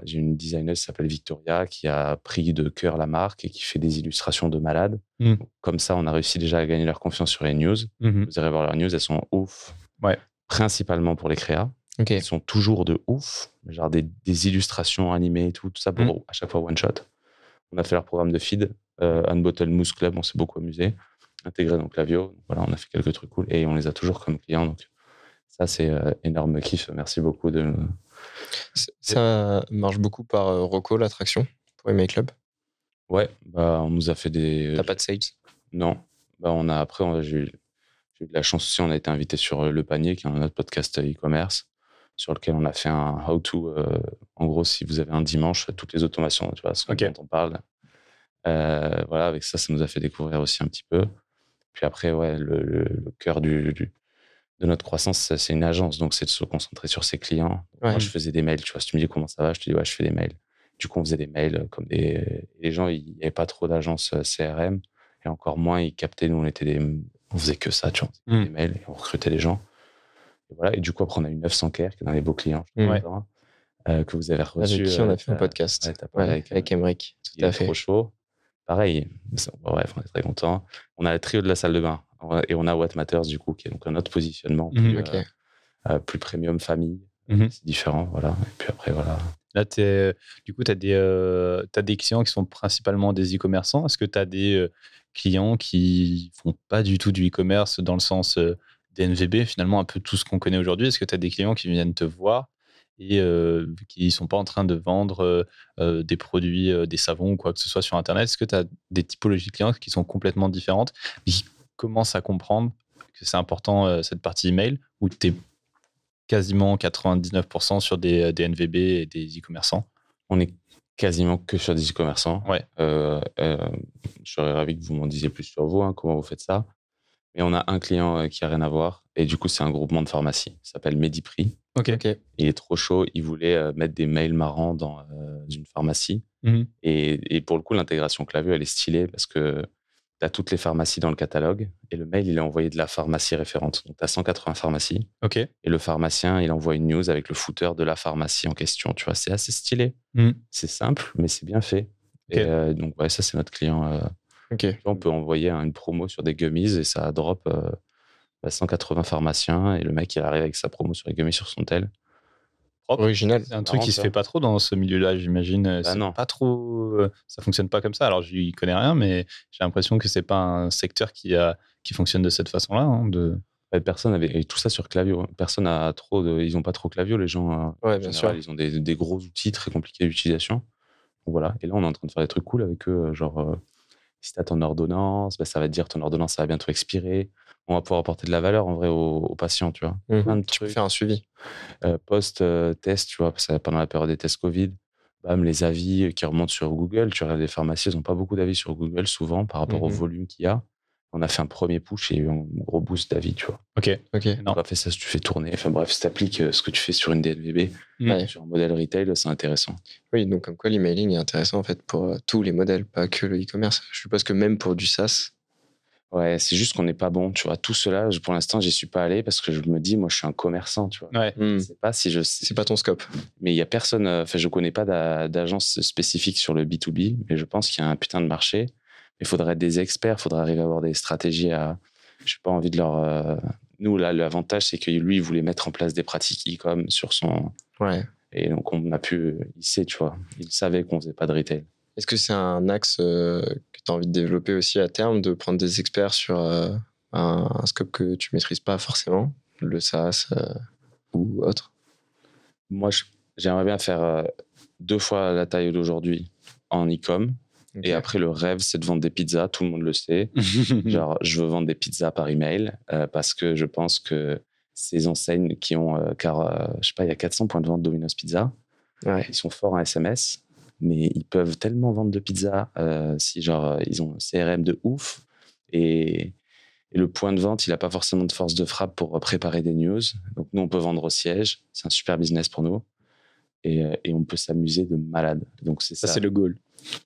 j'ai une designer qui s'appelle Victoria qui a pris de cœur la marque et qui fait des illustrations de malades. Mm. Comme ça, on a réussi déjà à gagner leur confiance sur les news. Mhm. Vous irez voir leurs news, elles sont ouf. Ouais. Principalement pour les créas. Ok. Elles sont toujours de ouf. Genre des, des illustrations animées et tout, tout ça pour Mm. à chaque fois one shot. On a fait leur programme de feed, euh, Unbottle Moose Club, on s'est beaucoup amusé. Intégré dans Clavio. Voilà, on a fait quelques trucs cool et on les a toujours comme clients. Donc ça, c'est euh, énorme kiff. Merci beaucoup de. Ça marche beaucoup par euh, Rocco, l'attraction, pour Email Club? Ouais, bah, on nous a fait des. T'as pas de sales? Non. Bah, on a, après, on a- j'ai eu j'ai eu de la chance aussi. On a été invité sur euh, Le Panier, qui est un autre podcast euh, e-commerce, sur lequel on a fait un how-to. euh, en gros, si vous avez un dimanche, toutes les automations, tu vois, ce Ok. dont on parle. Euh, voilà, avec ça, ça nous a fait découvrir aussi un petit peu. Puis après, ouais, le, le- le cœur du, du- de notre croissance, c'est une agence. Donc, c'est de se concentrer sur ses clients. Ouais. Moi, je faisais des mails. Tu vois, si tu me dis comment ça va, je te dis, ouais, je fais des mails. Du coup, on faisait des mails euh, comme des. Les gens, il n'y avait pas trop d'agences euh, CRM et encore moins, ils captaient. Nous, on était des. On faisait que ça, tu vois. On faisait Mm. Des mails et on recrutait les gens. Et voilà. Et du coup, après, on a eu 900 care, qui est dans les beaux clients, Mm. suis Ouais. euh, que vous avez reçu. Avec qui on euh, a fait un podcast. ouais, Ouais, avec, avec, euh, Emmerich. Tout à est fait. trop chaud. Pareil, bref, on est très content. On a le trio de la salle de bain et on a What Matters du coup, qui est donc un autre positionnement Mhm. plus, euh, euh, plus premium famille. Mhm. C'est différent, voilà. Et puis après, voilà. Là, t'es- du coup, tu as, des, euh, t'as des clients qui sont principalement des e-commerçants. Est-ce que tu as des euh, clients qui font pas du tout du e-commerce dans le sens euh, des NVB, finalement, un peu tout ce qu'on connaît aujourd'hui? Est-ce que tu as des clients qui viennent te voir et euh, qui sont pas en train de vendre euh, des produits, euh, des savons ou quoi que ce soit sur Internet Est-ce que tu as des typologies de clients qui sont complètement différentes, mais qui commencent à comprendre que c'est important cette partie email ou tu es quasiment 99% sur des, des NVB et des e-commerçants? On est quasiment que sur des e-commerçants. Ouais. Euh, je serais ravi que vous m'en disiez plus sur vous, hein, comment vous faites ça. Mais on a un client euh, qui a rien à voir. Et du coup, c'est un groupement de pharmacie. Ça s'appelle Mediprix. Ok. Il est trop chaud. Il voulait euh, mettre des mails marrants dans euh, une pharmacie. Mhm. Et, et pour le coup, l'intégration Clavio, elle est stylée parce que tu as toutes les pharmacies dans le catalogue et le mail, il est envoyé de la pharmacie référente. Donc, tu as 180 pharmacies Ok. et le pharmacien, il envoie une news avec le footer de la pharmacie en question. Tu vois, c'est assez stylé. Mm. C'est simple, mais c'est bien fait. Et euh, donc, ouais, ça, c'est notre client. euh, Ok. tu vois, on peut envoyer une promo sur des gummies et ça drop euh, bah, 180 pharmaciens et le mec, il arrive avec sa promo sur les gummies sur son tel. Original. C'est un truc qui se ça. fait pas trop dans ce milieu-là, j'imagine. Bah non. pas trop. euh, Ça fonctionne pas comme ça. Alors, j'y connais rien, mais j'ai l'impression que c'est pas un secteur qui a qui fonctionne de cette façon-là. hein, de... Personne avait et tout ça sur Clavio. hein. Personne a trop de, ils ont pas trop Clavio les gens. euh, Ouais, en bien général, sûr. Ils ont des, des gros outils très compliqués d'utilisation. Voilà. Et là, on est en train de faire des trucs cool avec eux, euh, genre si tu as ton ordonnance, bah, ça va te dire ton ordonnance ça va bientôt expirer. On va pouvoir apporter de la valeur en vrai aux, aux patients, tu vois. Plein de Tu peux faire un suivi. Euh, post-test, tu vois, pendant la période des tests Covid, bam, les avis qui remontent sur Google. Tu regardes les pharmacies, ils n'ont pas beaucoup d'avis sur Google souvent par rapport au Mhm. volume qu'il y a. On a fait un premier push et il y a eu un gros boost d'avis, tu vois. Ok. Ok. Non. On a fait ça si tu fais tourner. Enfin bref, si tu appliques ce que tu fais sur une DNVB, Ouais. sur un modèle retail, c'est intéressant. Oui, donc comme quoi l'emailing est intéressant en fait pour euh, tous les modèles, pas que le e-commerce. Je suppose que même pour du SaaS. Ouais, c'est juste qu'on n'est pas bon, tu vois. Tout cela, je- pour l'instant, j'y suis pas allé parce que je me dis, moi, je suis un commerçant, tu vois. Ouais. Je sais pas si je. C'est pas ton scope. Mais il y a personne, euh, enfin, je connais pas d'a- d'agence spécifique sur le B2B, mais je pense qu'il y a un putain de marché. Il faudrait être des experts, il faudrait arriver à avoir des stratégies à. Je n'ai pas envie de leur. euh, Nous, là, l'avantage, c'est que lui, il voulait mettre en place des pratiques e-com sur son. Ouais. Et donc, on a pu. Il sait, tu vois. Il savait qu'on faisait pas de retail. Est-ce que c'est un axe euh, que tu as envie de développer aussi à terme, de prendre des experts sur euh, un, un scope que tu maîtrises pas forcément, le SaaS euh, ou autre? Moi, j'aimerais bien faire euh, deux fois la taille d'aujourd'hui en e-com. Et après, le rêve, c'est de vendre des pizzas. Tout le monde le sait. Genre, je veux vendre des pizzas par email euh, parce que je pense que ces enseignes qui ont, euh, car euh, je sais pas, il y a 400 points de vente Domino's Pizza, Ouais. ils sont forts en SMS, mais ils peuvent tellement vendre de pizza euh, si genre ils ont un CRM de ouf et, et le point de vente, il n'a pas forcément de force de frappe pour préparer des news. Donc nous, on peut vendre au siège, c'est un super business pour nous. Et, euh, et on peut s'amuser de malade. Donc c'est Ça, ça. c'est le goal.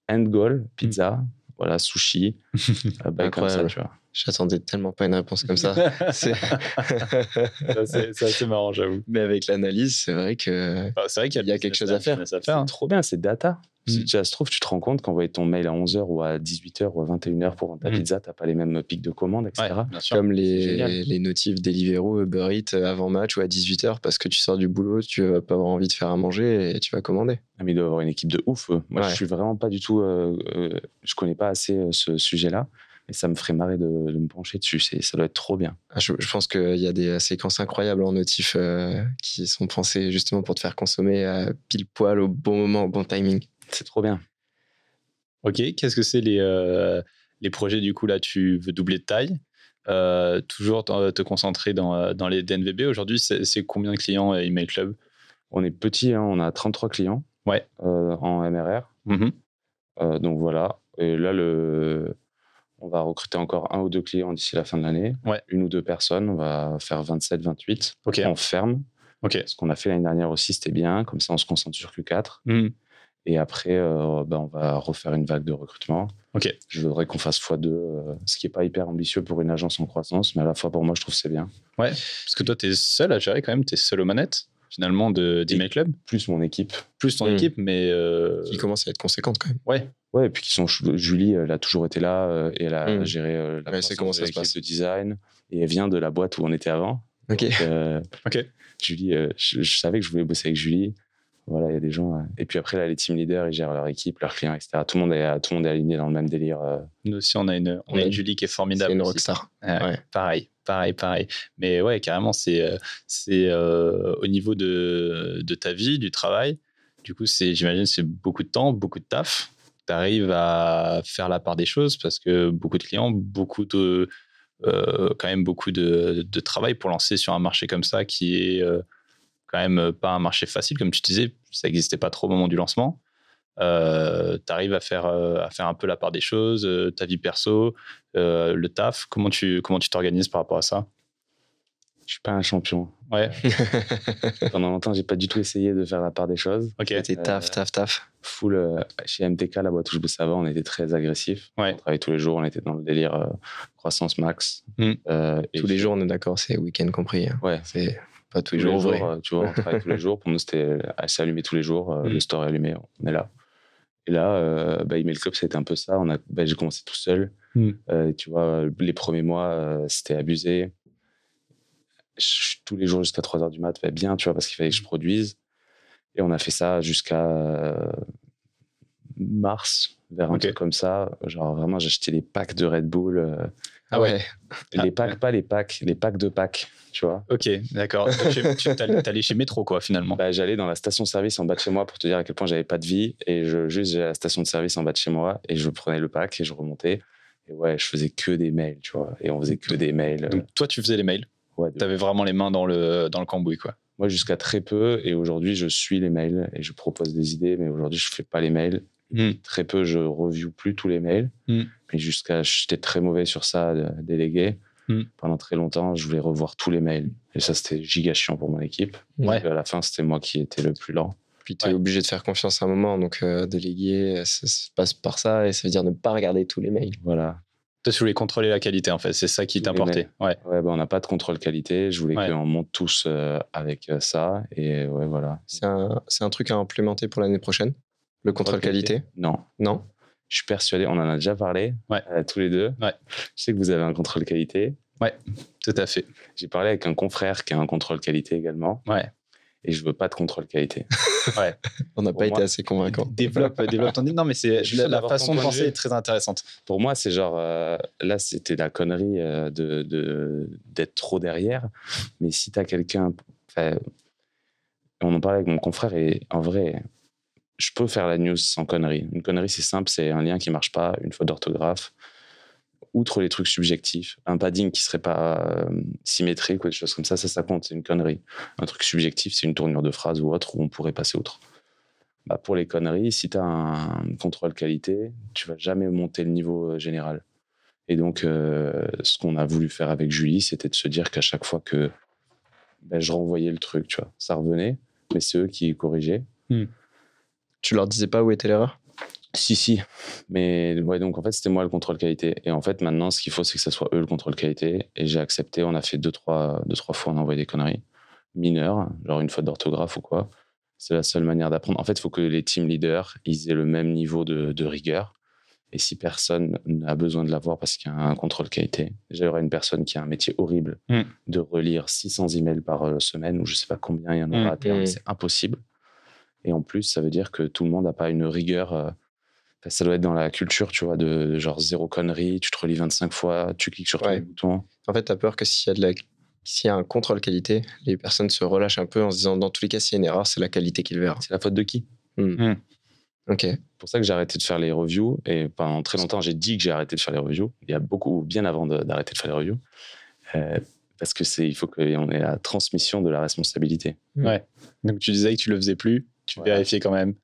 End goal, pizza, voilà, sushi, euh, bail comme ça, Incroyable. tu vois. J'attendais tellement pas une réponse comme ça. C'est- Ça, c'est c'est assez marrant, j'avoue. Mais avec l'analyse, c'est vrai que. Enfin, c'est vrai qu'il Il y a quelque chose à faire. business à faire. hein. C'est trop bien, c'est data. Si Mm. ça se trouve, tu te rends compte qu'envoyer ton mail à 11h ou à 18h ou à 21h pour vendre ta Mm. pizza, t'as pas les mêmes pics de commande, etc. Ouais. Comme les, les notifs Deliveroo, Uber Eats euh, avant match ou à 18h parce que tu sors du boulot, tu vas pas avoir envie de faire à manger et tu vas commander. Ah, mais il doit avoir une équipe de ouf. eux. Moi, Ouais. je suis vraiment pas du tout. euh, euh, je connais pas assez ce sujet-là. Et ça me ferait marrer de, de me pencher dessus. Ça doit être trop bien. Ah, Je, je pense qu'il y a des séquences incroyables en notif euh, qui sont pensées justement pour te faire consommer euh, pile poil au bon moment, au bon timing. C'est trop bien. Ok, qu'est-ce que c'est les, euh, les projets du coup là Tu veux doubler de taille? Euh, Toujours te concentrer dans, euh, dans les DNVB. Aujourd'hui, c'est combien de clients euh, Email Club? On est petit, hein, on a 33 clients Ouais. euh, en MRR. Euh, donc voilà. Et là, le... on va recruter encore un ou deux clients d'ici la fin de l'année. Ouais. Une ou deux personnes. On va faire 27, 28. Ok. On ferme. Ok. Ce qu'on a fait l'année dernière aussi, c'était bien. Comme ça, on se concentre sur Q4. Mhm. Et après, euh, ben, on va refaire une vague de recrutement. Ok. Je voudrais qu'on fasse x2, euh, ce qui n'est pas hyper ambitieux pour une agence en croissance, mais à la fois pour moi, je trouve que c'est bien. Ouais. Parce que toi, tu es seul à gérer quand même. Tu es seul aux manettes finalement de- d'Email Club. Plus mon équipe. Plus ton Mhm. équipe, mais. euh, Qui commence à être conséquente quand même. Ouais. Ouais, et puis qui sont Julie, elle a toujours été là euh, et elle a Mm. géré euh, la Ouais, c'est comment de ça se passe. de design et elle vient de la boîte où on était avant. Ok. Donc, euh, Ok. Julie, euh, je, je savais que je voulais bosser avec Julie. Voilà, il y a des gens. Et puis après, là, les team leaders, ils gèrent leur équipe, leurs clients, etc. Tout le monde est, tout le monde est aligné dans le même délire. euh. Nous aussi, on a une, on a une Julie qui est C'est formidable. une aussi. rockstar. Ouais, Ouais. Pareil, pareil, pareil. Mais ouais, carrément, c'est euh, c'est euh, au niveau de, de ta vie, du travail. Du coup, c'est j'imagine c'est beaucoup de temps, beaucoup de taf. Tu arrives à faire la part des choses parce que beaucoup de clients, beaucoup de euh, quand même beaucoup de, de travail pour lancer sur un marché comme ça qui est euh, quand même pas un marché facile, comme tu disais, ça n'existait pas trop au moment du lancement. tu arrives à faire, euh, à faire un peu la part des choses, euh, ta vie perso, euh, le taf. Comment tu comment tu t'organises par rapport à ça? Je suis pas un champion. Ouais. Pendant longtemps, j'ai pas du tout essayé de faire la part des choses. Ok. T'es taf, Euh, taf, taf. Full euh, chez MTK, la boîte où je bossais avant, on était très agressif. Ouais. On travaillait tous les jours, on était dans le délire euh, croissance max. Mm. Euh, Tous les jours, on est d'accord, c'est week-end compris. hein. Ouais. C'est pas tous Tous les les jours ouvrés. euh, tu vois, on travaille tous les jours. Pour nous, c'était assez allumé tous les jours. euh, Mm. Le store est allumé, on est là. Et là, euh, bah, Email Club, été un peu ça. On a, bah, j'ai commencé tout seul. Mm. Euh, tu vois, les premiers mois, euh, c'était abusé. Je- tous les jours jusqu'à 3 heures du mat, bah, bien, tu vois, parce qu'il fallait que je produise. Et on a fait ça jusqu'à euh, mars, vers un truc comme ça. Genre, vraiment, acheté des packs de Red Bull. Euh, Ah ouais. les packs, pas les packs, les packs de packs, tu vois. Ok, d'accord. Tu allé chez Métro, quoi, finalement. Bah, j'allais dans la station-service en bas de chez moi pour te dire à quel point j'avais pas de vie. Et je, juste, j'allais à la station de service en bas de chez moi et je prenais le pack et je remontais. Et ouais, je faisais que des mails, tu vois. Et on faisait que des mails. euh, Donc, toi, tu faisais les mails. ouais, de- Tu avais vraiment les mains dans le, dans le cambouis, quoi. Moi, jusqu'à très peu. Et aujourd'hui, je suis les mails et je propose des idées. Mais aujourd'hui, je fais pas les mails. Mm. Très peu, je review plus tous les mails. Mm. Mais jusqu'à, j'étais très mauvais sur ça, de, délégué. Mm. Pendant très longtemps, je voulais revoir tous les mails. Et ça, c'était giga chiant pour mon équipe. Ouais. Et à la fin, c'était moi qui étais le plus lent. Puis tu es Ouais. obligé de faire confiance à un moment. Donc, euh, déléguer, ça, se passe par ça. Et ça veut dire ne pas regarder tous les mails. Voilà. Toi, tu voulais contrôler la qualité, en fait. C'est ça qui t'importait. Ouais. Ouais, bah, on n'a pas de contrôle qualité. Je voulais Ouais. qu'on monte tous euh, avec euh, ça. Et ouais, voilà. C'est un, c'est un truc à implémenter pour l'année prochaine. Le contrôle qualité? Non. Non? Je suis persuadé, on en a déjà parlé Ouais. euh, tous les deux. Ouais. Je sais que vous avez un contrôle qualité. Tout à fait. J'ai parlé avec un confrère qui a un contrôle qualité également. Ouais. Et je veux pas de contrôle qualité. On n'a pas moi, été assez convaincant. Développe, développe ton idée. Non, mais c'est la, façon de penser est très intéressante. Pour moi, c'est genre, euh, là, c'était la connerie euh, de, de- d'être trop derrière. Mais si tu as quelqu'un. On en parlait avec mon confrère et en vrai, je peux faire la news sans connerie. Une connerie, c'est simple, c'est un lien qui marche pas, une faute d'orthographe. Outre les trucs subjectifs, un padding qui serait pas euh, symétrique ou des choses comme ça, ça, ça compte, c'est une connerie. Un truc subjectif, c'est une tournure de phrase ou autre où on pourrait passer outre. Bah, pour les conneries, si tu as un contrôle qualité, tu vas jamais monter le niveau euh, général. Et donc, euh, ce qu'on a voulu faire avec Julie, c'était de se dire qu'à chaque fois que ben, je renvoyais le truc, tu vois, ça revenait, mais c'est eux qui corrigeaient. Tu leur disais pas où était l'erreur? Si, si. Mais ouais, donc en fait, c'était moi le contrôle qualité. Et en fait, maintenant, ce qu'il faut, c'est que ce soit eux le contrôle qualité. Et j'ai accepté. On a fait deux trois, deux, trois fois, on a envoyé des conneries mineures, genre une faute d'orthographe ou quoi. C'est la seule manière d'apprendre. En fait, il faut que les team leaders ils aient le même niveau de, de rigueur. Et si personne n'a besoin de l'avoir parce qu'il y a un contrôle qualité, déjà, il y aura une personne qui a un métier horrible Mm. de relire 600 emails par euh, semaine ou je sais pas combien il y en aura à terme. Mm. C'est impossible. Et en plus, ça veut dire que tout le monde n'a pas une rigueur. euh, ça doit être dans la culture, tu vois, de, de genre zéro connerie, tu te relis 25 fois, tu cliques sur tous Ouais. les boutons. En fait, tu as peur que s'il y, a de la... s'il y a un contrôle qualité, les personnes se relâchent un peu en se disant dans tous les cas, s'il y a une erreur, c'est la qualité qui le verra. C'est la faute de qui? Ok. C'est pour ça que j'ai arrêté de faire les reviews. Et pendant très longtemps, j'ai dit que j'ai arrêté de faire les reviews. Il y a beaucoup, bien avant d'arrêter de faire les reviews. Euh, parce que c'est, il faut qu'on ait la transmission de la responsabilité. Ouais. Donc, tu disais que tu le faisais plus, tu Voilà. vérifiais quand même.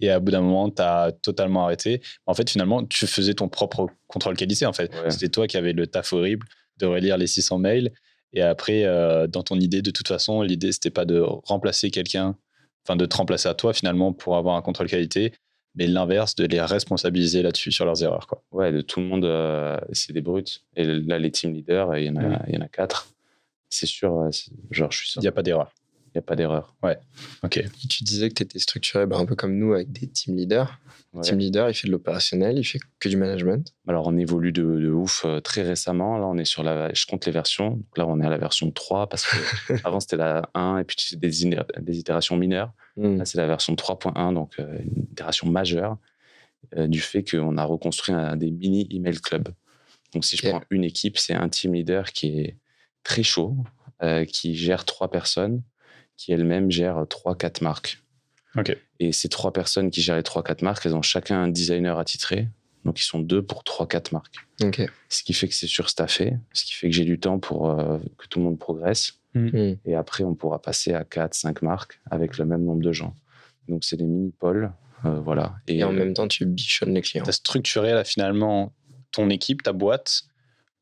Et à bout d'un moment, tu as totalement arrêté. En fait, finalement, tu faisais ton propre contrôle qualité. En fait, Ouais. c'était toi qui avais le taf horrible de relire les 600 mails. Et après, euh, dans ton idée, de toute façon, l'idée, c'était pas de remplacer quelqu'un, enfin de te remplacer à toi finalement pour avoir un contrôle qualité, mais l'inverse, de les responsabiliser là-dessus sur leurs erreurs. Quoi. Ouais, de tout le monde, euh, c'est des brutes. Et là, les team leaders, il y en a, il y en a quatre. C'est sûr, euh, genre, je suis sûr, Il n'y a pas d'erreur. Il n'y a pas d'erreur. Ok. Et tu disais que tu étais structuré bah, un peu comme nous avec des team leaders. Le Ouais. Team leader, il fait de l'opérationnel, il fait que du management. Alors, on évolue de, de ouf euh, très récemment. Là, on est sur la. Je compte les versions. Donc là, on est à la version 3 parce que avant, c'était la 1 et puis c'est des, des itérations mineures. Hmm. Là, c'est la version 3.1, donc euh, une itération majeure euh, du fait qu'on a reconstruit un, des mini email clubs. Donc, si je Ok. prends une équipe, c'est un team leader qui est très chaud, euh, qui gère trois personnes, qui elle-même gère trois, quatre marques. Ok. Et ces trois personnes qui gèrent les trois, quatre marques, elles ont chacun un designer attitré. Donc, ils sont deux pour trois, quatre marques. Ok. Ce qui fait que c'est surstaffé, ce qui fait que j'ai du temps pour euh, que tout le monde progresse. Hmm. Et après, on pourra passer à 4, 5 marques avec le même nombre de gens. Donc, c'est des mini-pôles. euh, voilà. Et en euh, même temps, tu bichonnes les clients. Tu as structuré là finalement ton équipe, ta boîte,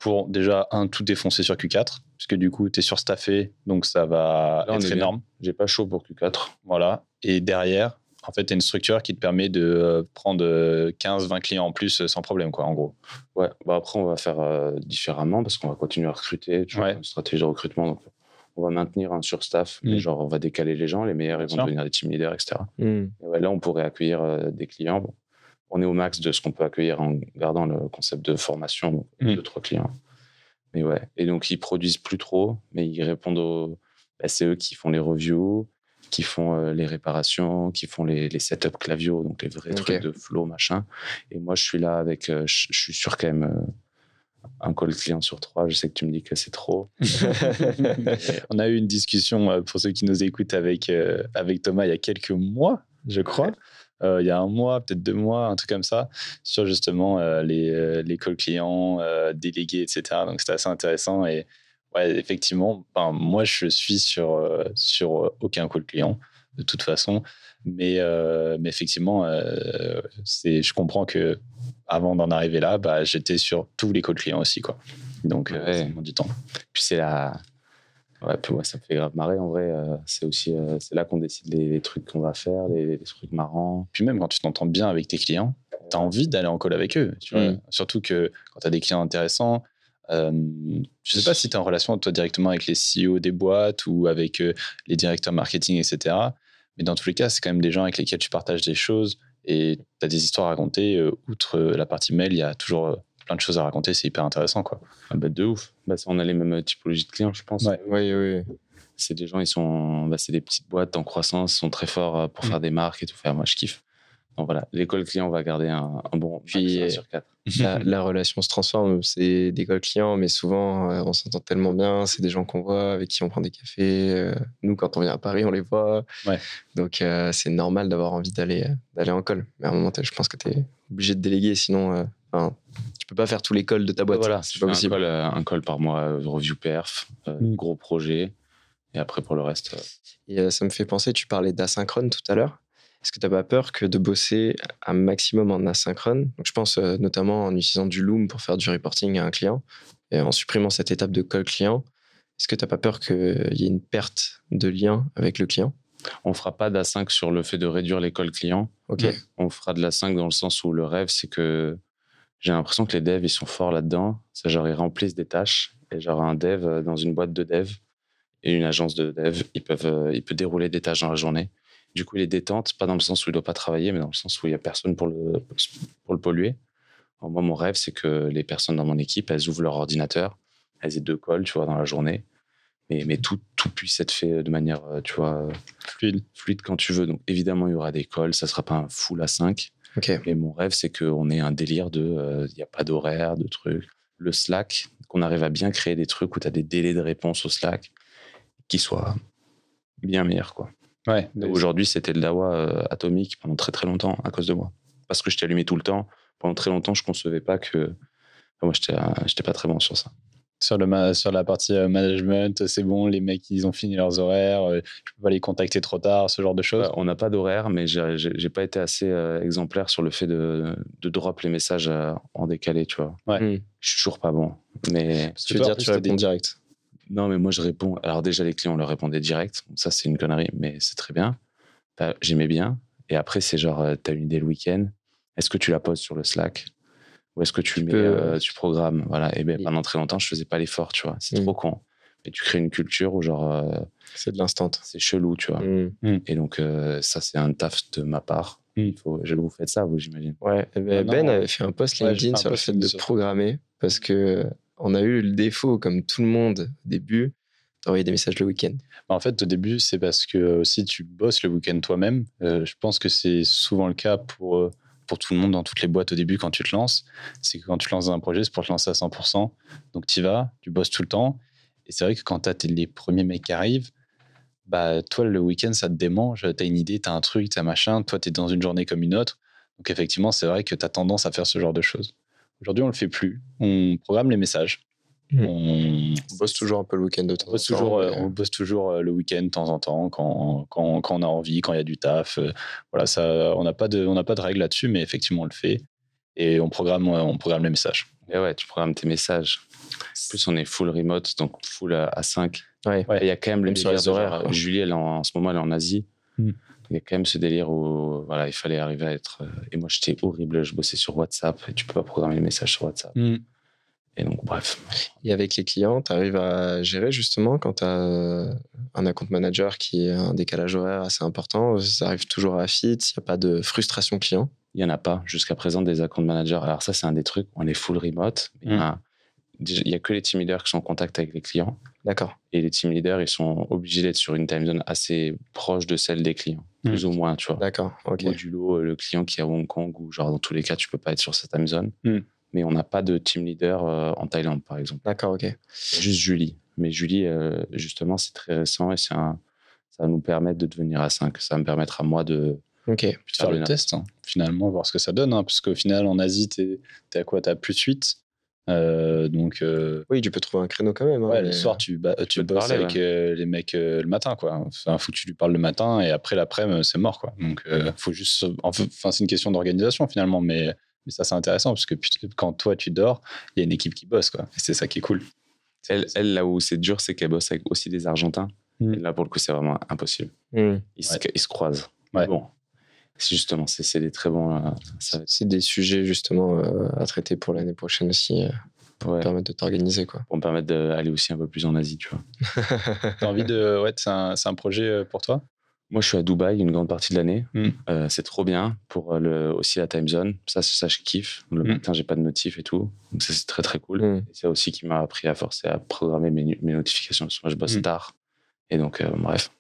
pour déjà, un, tout défoncer sur Q4, puisque du coup, tu es surstaffé, donc ça va Là, être énorme. J'ai pas chaud pour Q4. Voilà. Et derrière, en fait, tu as une structure qui te permet de euh, prendre euh, 15-20 clients en plus euh, sans problème, quoi, en gros. Ouais, bah après, on va faire euh, différemment parce qu'on va continuer à recruter, tu vois, Ouais. une stratégie de recrutement. Donc, on va maintenir un surstaff, mais Mm. genre, on va décaler les gens, les meilleurs, ils vont devenir des team leaders, etc. Et ouais, là, on pourrait accueillir euh, des clients. Bon, on est au max de ce qu'on peut accueillir en gardant le concept de formation, Mm. deux, trois clients. Mais ouais, et donc, ils produisent plus trop, mais ils répondent aux. bah, c'est eux qui font les reviews, qui font euh, les réparations, qui font les, les setups clavio, donc les vrais trucs de flow, machin. Et moi, je suis là avec. euh, je je suis sûr quand même. euh, un call client sur trois, je sais que tu me dis que c'est trop. On a eu une discussion, pour ceux qui nous écoutent, avec, avec Thomas il y a quelques mois, je crois. Euh, il y a un mois, peut-être deux mois, un truc comme ça, sur justement euh, les, euh, les calls clients, euh, délégués, etc. Donc c'était assez intéressant. Et ouais, effectivement, ben, moi je suis sur, euh, sur euh, aucun call client, de toute façon. Mais, euh, mais effectivement, euh, je comprends que avant d'en arriver là, bah, j'étais sur tous les calls clients aussi. Quoi. Donc euh, Ouais. ça demande du temps. Puis c'est la. Ouais, puis ouais, ça me fait grave marrer en vrai. euh, c'est aussi euh, c'est là qu'on décide les, les trucs qu'on va faire, les, les trucs marrants. Puis même quand tu t'entends bien avec tes clients, tu as envie d'aller en call avec eux. Tu vois Mm. Surtout que quand tu as des clients intéressants, euh, je sais pas si tu es en relation toi directement avec les CEO des boîtes ou avec les directeurs marketing, etc. Mais dans tous les cas, c'est quand même des gens avec lesquels tu partages des choses et tu as des histoires à raconter. outre la partie mail, il y a toujours plein de choses à raconter. C'est hyper intéressant. Quoi. Ah bah, de ouf. Bah, on a les mêmes typologies de clients, je pense. Ouais. Oui, oui. C'est des gens, ils sont. Bah, c'est des petites boîtes en croissance, sont très forts euh, pour Mm. faire des marques et tout faire. Moi, je kiffe. Donc voilà, l'école client, on va garder un, un bon Puis, un euh, sur quatre. La, la relation se transforme. C'est des calls clients, mais souvent, euh, on s'entend tellement bien. C'est des gens qu'on voit, avec qui on prend des cafés. euh, nous, quand on vient à Paris, on les voit. Ouais. Donc, euh, c'est normal d'avoir envie d'aller d'aller en call. Mais à un moment, je pense que tu es obligé de déléguer. Sinon, euh, enfin, peux pas faire tous les calls de ta boîte. voilà, c'est pas un possible. call, euh, un call par mois, euh, review perf, euh, Mm. gros projet. Et après, pour le reste. Et ça me fait penser, tu parlais d'asynchrone tout à l'heure. Est-ce que tu n'as pas peur que de bosser un maximum en asynchrone? Donc, Je pense euh, notamment en utilisant du Loom pour faire du reporting à un client et en supprimant cette étape de call client. Est-ce que tu n'as pas peur qu'il y ait une perte de lien avec le client? On fera pas d'A5 sur le fait de réduire l'école client. Ok. Ouais. on fera de la 5 dans le sens où le rêve, c'est que j'ai l'impression que les devs, ils sont forts là-dedans. C'est genre, ils remplissent des tâches. Et genre, un dev euh, dans une boîte de dev et une agence de dev, ils peuvent, euh, il peut dérouler des tâches dans la journée. Du coup, il est détente, pas dans le sens où il doit pas travailler, mais dans le sens où il y a personne pour le, pour le polluer. Alors, moi, mon rêve, c'est que les personnes dans mon équipe, elles ouvrent leur ordinateur, elles aient deux calls, tu vois, dans la journée. Mais, mais tout, tout puisse être fait de manière, euh, tu vois, Fluide. fluide quand tu veux. Donc, évidemment, il y aura des calls, ça sera pas un full à 5. Ok. Et mon rêve, c'est qu'on ait un délire de. Il n'y a pas d'horaire, de trucs. Le Slack, qu'on arrive à bien créer des trucs où tu as des délais de réponse au Slack qui soient bien meilleurs. Quoi. Ouais. Aujourd'hui, c'était le Dawa euh, atomique pendant très très longtemps à cause de moi. Parce que je t'ai allumé tout le temps. Pendant très longtemps, je concevais pas que. Enfin, moi, j'étais euh, j'étais pas très bon sur ça. Sur, le ma- sur la partie euh, management, c'est bon, les mecs, ils ont fini leurs horaires, euh, je peux pas les contacter trop tard, ce genre de choses. Ouais, on n'a pas d'horaire, mais j'ai pas été assez euh, exemplaire sur le fait de, de drop les messages euh, en décalé, tu vois. Ouais. Hmm. Je suis toujours pas bon. Mais Tu veux dire, tu réponds des- direct. Non, mais moi, je réponds. Alors, déjà, les clients, on leur répondait direct. Ça, c'est une connerie, mais c'est très bien. T'as- J'aimais bien. Et après, c'est genre, euh, t'as une idée le week-end. Est-ce que tu la poses sur le Slack? Ou est-ce que tu, mets, peux, euh, tu programmes Voilà. Et ben, pendant très longtemps, je faisais pas l'effort, tu vois. C'est Mm. trop con. Mais tu crées une culture où, genre, euh, C'est de l'instant. c'est chelou, tu vois. Hmm. Et donc, euh, ça, c'est un taf de ma part. Mm. Il faut, je, vous faites ça, vous, j'imagine. Ouais, eh ben, Ah. Ben avait fait un post LinkedIn sur le fait de programmer parce que on a eu le défaut, comme tout le monde au début, d'envoyer des messages le week-end. Bah, En fait, au début, c'est parce que aussi tu bosses le week-end toi-même. Euh, je pense que c'est souvent le cas pour, euh, pour tout le monde dans toutes les boîtes au début quand tu te lances. C'est que quand tu lances un projet, c'est pour te lancer à 100%. Donc tu y vas, tu bosses tout le temps. Et c'est vrai que quand tu as les premiers mecs qui arrivent, bah, toi, le week-end, ça te démange. Tu as une idée, tu as un truc, tu as machin. Toi, tu es dans une journée comme une autre. Donc effectivement, c'est vrai que tu as tendance à faire ce genre de choses. Aujourd'hui, on le fait plus. On programme les messages. Mhm. On, On bosse toujours un peu le week-end de temps on bosse en temps, toujours, euh, mais- on bosse toujours euh, le week-end de temps en temps quand, quand, quand on a envie, quand il y a du taf. euh, voilà, ça, on n'a pas de, on n'a pas de règles là-dessus, mais effectivement on le fait. et on programme, on programme les messages. Et ouais, tu programmes tes messages. En plus, on est full remote, donc full à, à 5. Ouais. Il y a quand même le Même sur délire horaires. Julie, elle, en, en ce moment, elle est en Asie. Hmm. Il y a quand même ce délire où voilà, il fallait arriver à être. euh, Et moi, j'étais horrible. Je bossais sur WhatsApp et tu peux pas programmer les messages sur WhatsApp. Et donc, bref. Et avec les clients, tu arrives à gérer justement quand tu as un account manager qui a un décalage horaire assez important, ça arrive toujours à fit, il n'y a pas de frustration client? Il y en a pas jusqu'à présent des account managers. Alors, ça, c'est un des trucs. On est full remote. Il y, Hmm. a, que les team leaders qui sont en contact avec les clients. D'accord. Et les team leaders, ils sont obligés d'être sur une time zone assez proche de celle des clients. Plus ou moins, tu vois. D'accord. Ok. modulo euh, le client qui est à Hong Kong ou genre dans tous les cas tu peux pas être sur cette time zone Hmm. Mais on n'a pas de team leader euh, en Thaïlande par exemple D'accord, ok. juste Julie mais Julie euh, justement c'est très récent et c'est un ça va nous permettre de devenir à 5 ça va me permettre à moi de Ok. Puis de faire le test, hein, finalement, voir ce que ça donne. hein, parce qu'au final, en Asie, t'es es à quoi? T'as plus de 8. Euh, donc, euh, Oui, tu peux trouver un créneau quand même. hein, ouais, mais- le soir, tu, ba- tu bosses parler, avec euh, les mecs euh, le matin, quoi. Enfin, faut que tu lui parles le matin et après l'après-midi, c'est mort, quoi. Donc, euh, faut juste. Enfin, c'est une question d'organisation, finalement, mais, mais ça, c'est intéressant parce que quand toi, tu dors, il y a une équipe qui bosse, quoi. Et c'est ça qui est cool. elle, elle là où c'est dur c'est qu'elle bosse avec aussi des Argentins Hmm. et là pour le coup c'est vraiment impossible Hmm. ils, se, Ouais. ils se croisent Ouais. bon c'est justement c'est c'est des très bons euh, ça va être- C'est des sujets justement euh, à traiter pour l'année prochaine aussi, euh, pour ouais, permettre de t'organiser. quoi. pour me permettre d'aller aussi un peu plus en Asie tu vois T'as envie de. Ouais, c'est un, c'est un projet pour toi? Moi, je suis à Dubaï une grande partie de l'année. Mm. Euh, c'est trop bien pour euh, le, aussi la time zone. Ça, ça je kiffe. Le Mm. matin, j'ai pas de notif et tout. Donc, ça, c'est très, très cool. Hmm. C'est aussi qui m'a appris à forcer à programmer mes, notifications. Parce que moi, je bosse Mm. tard. Et donc, euh, bref.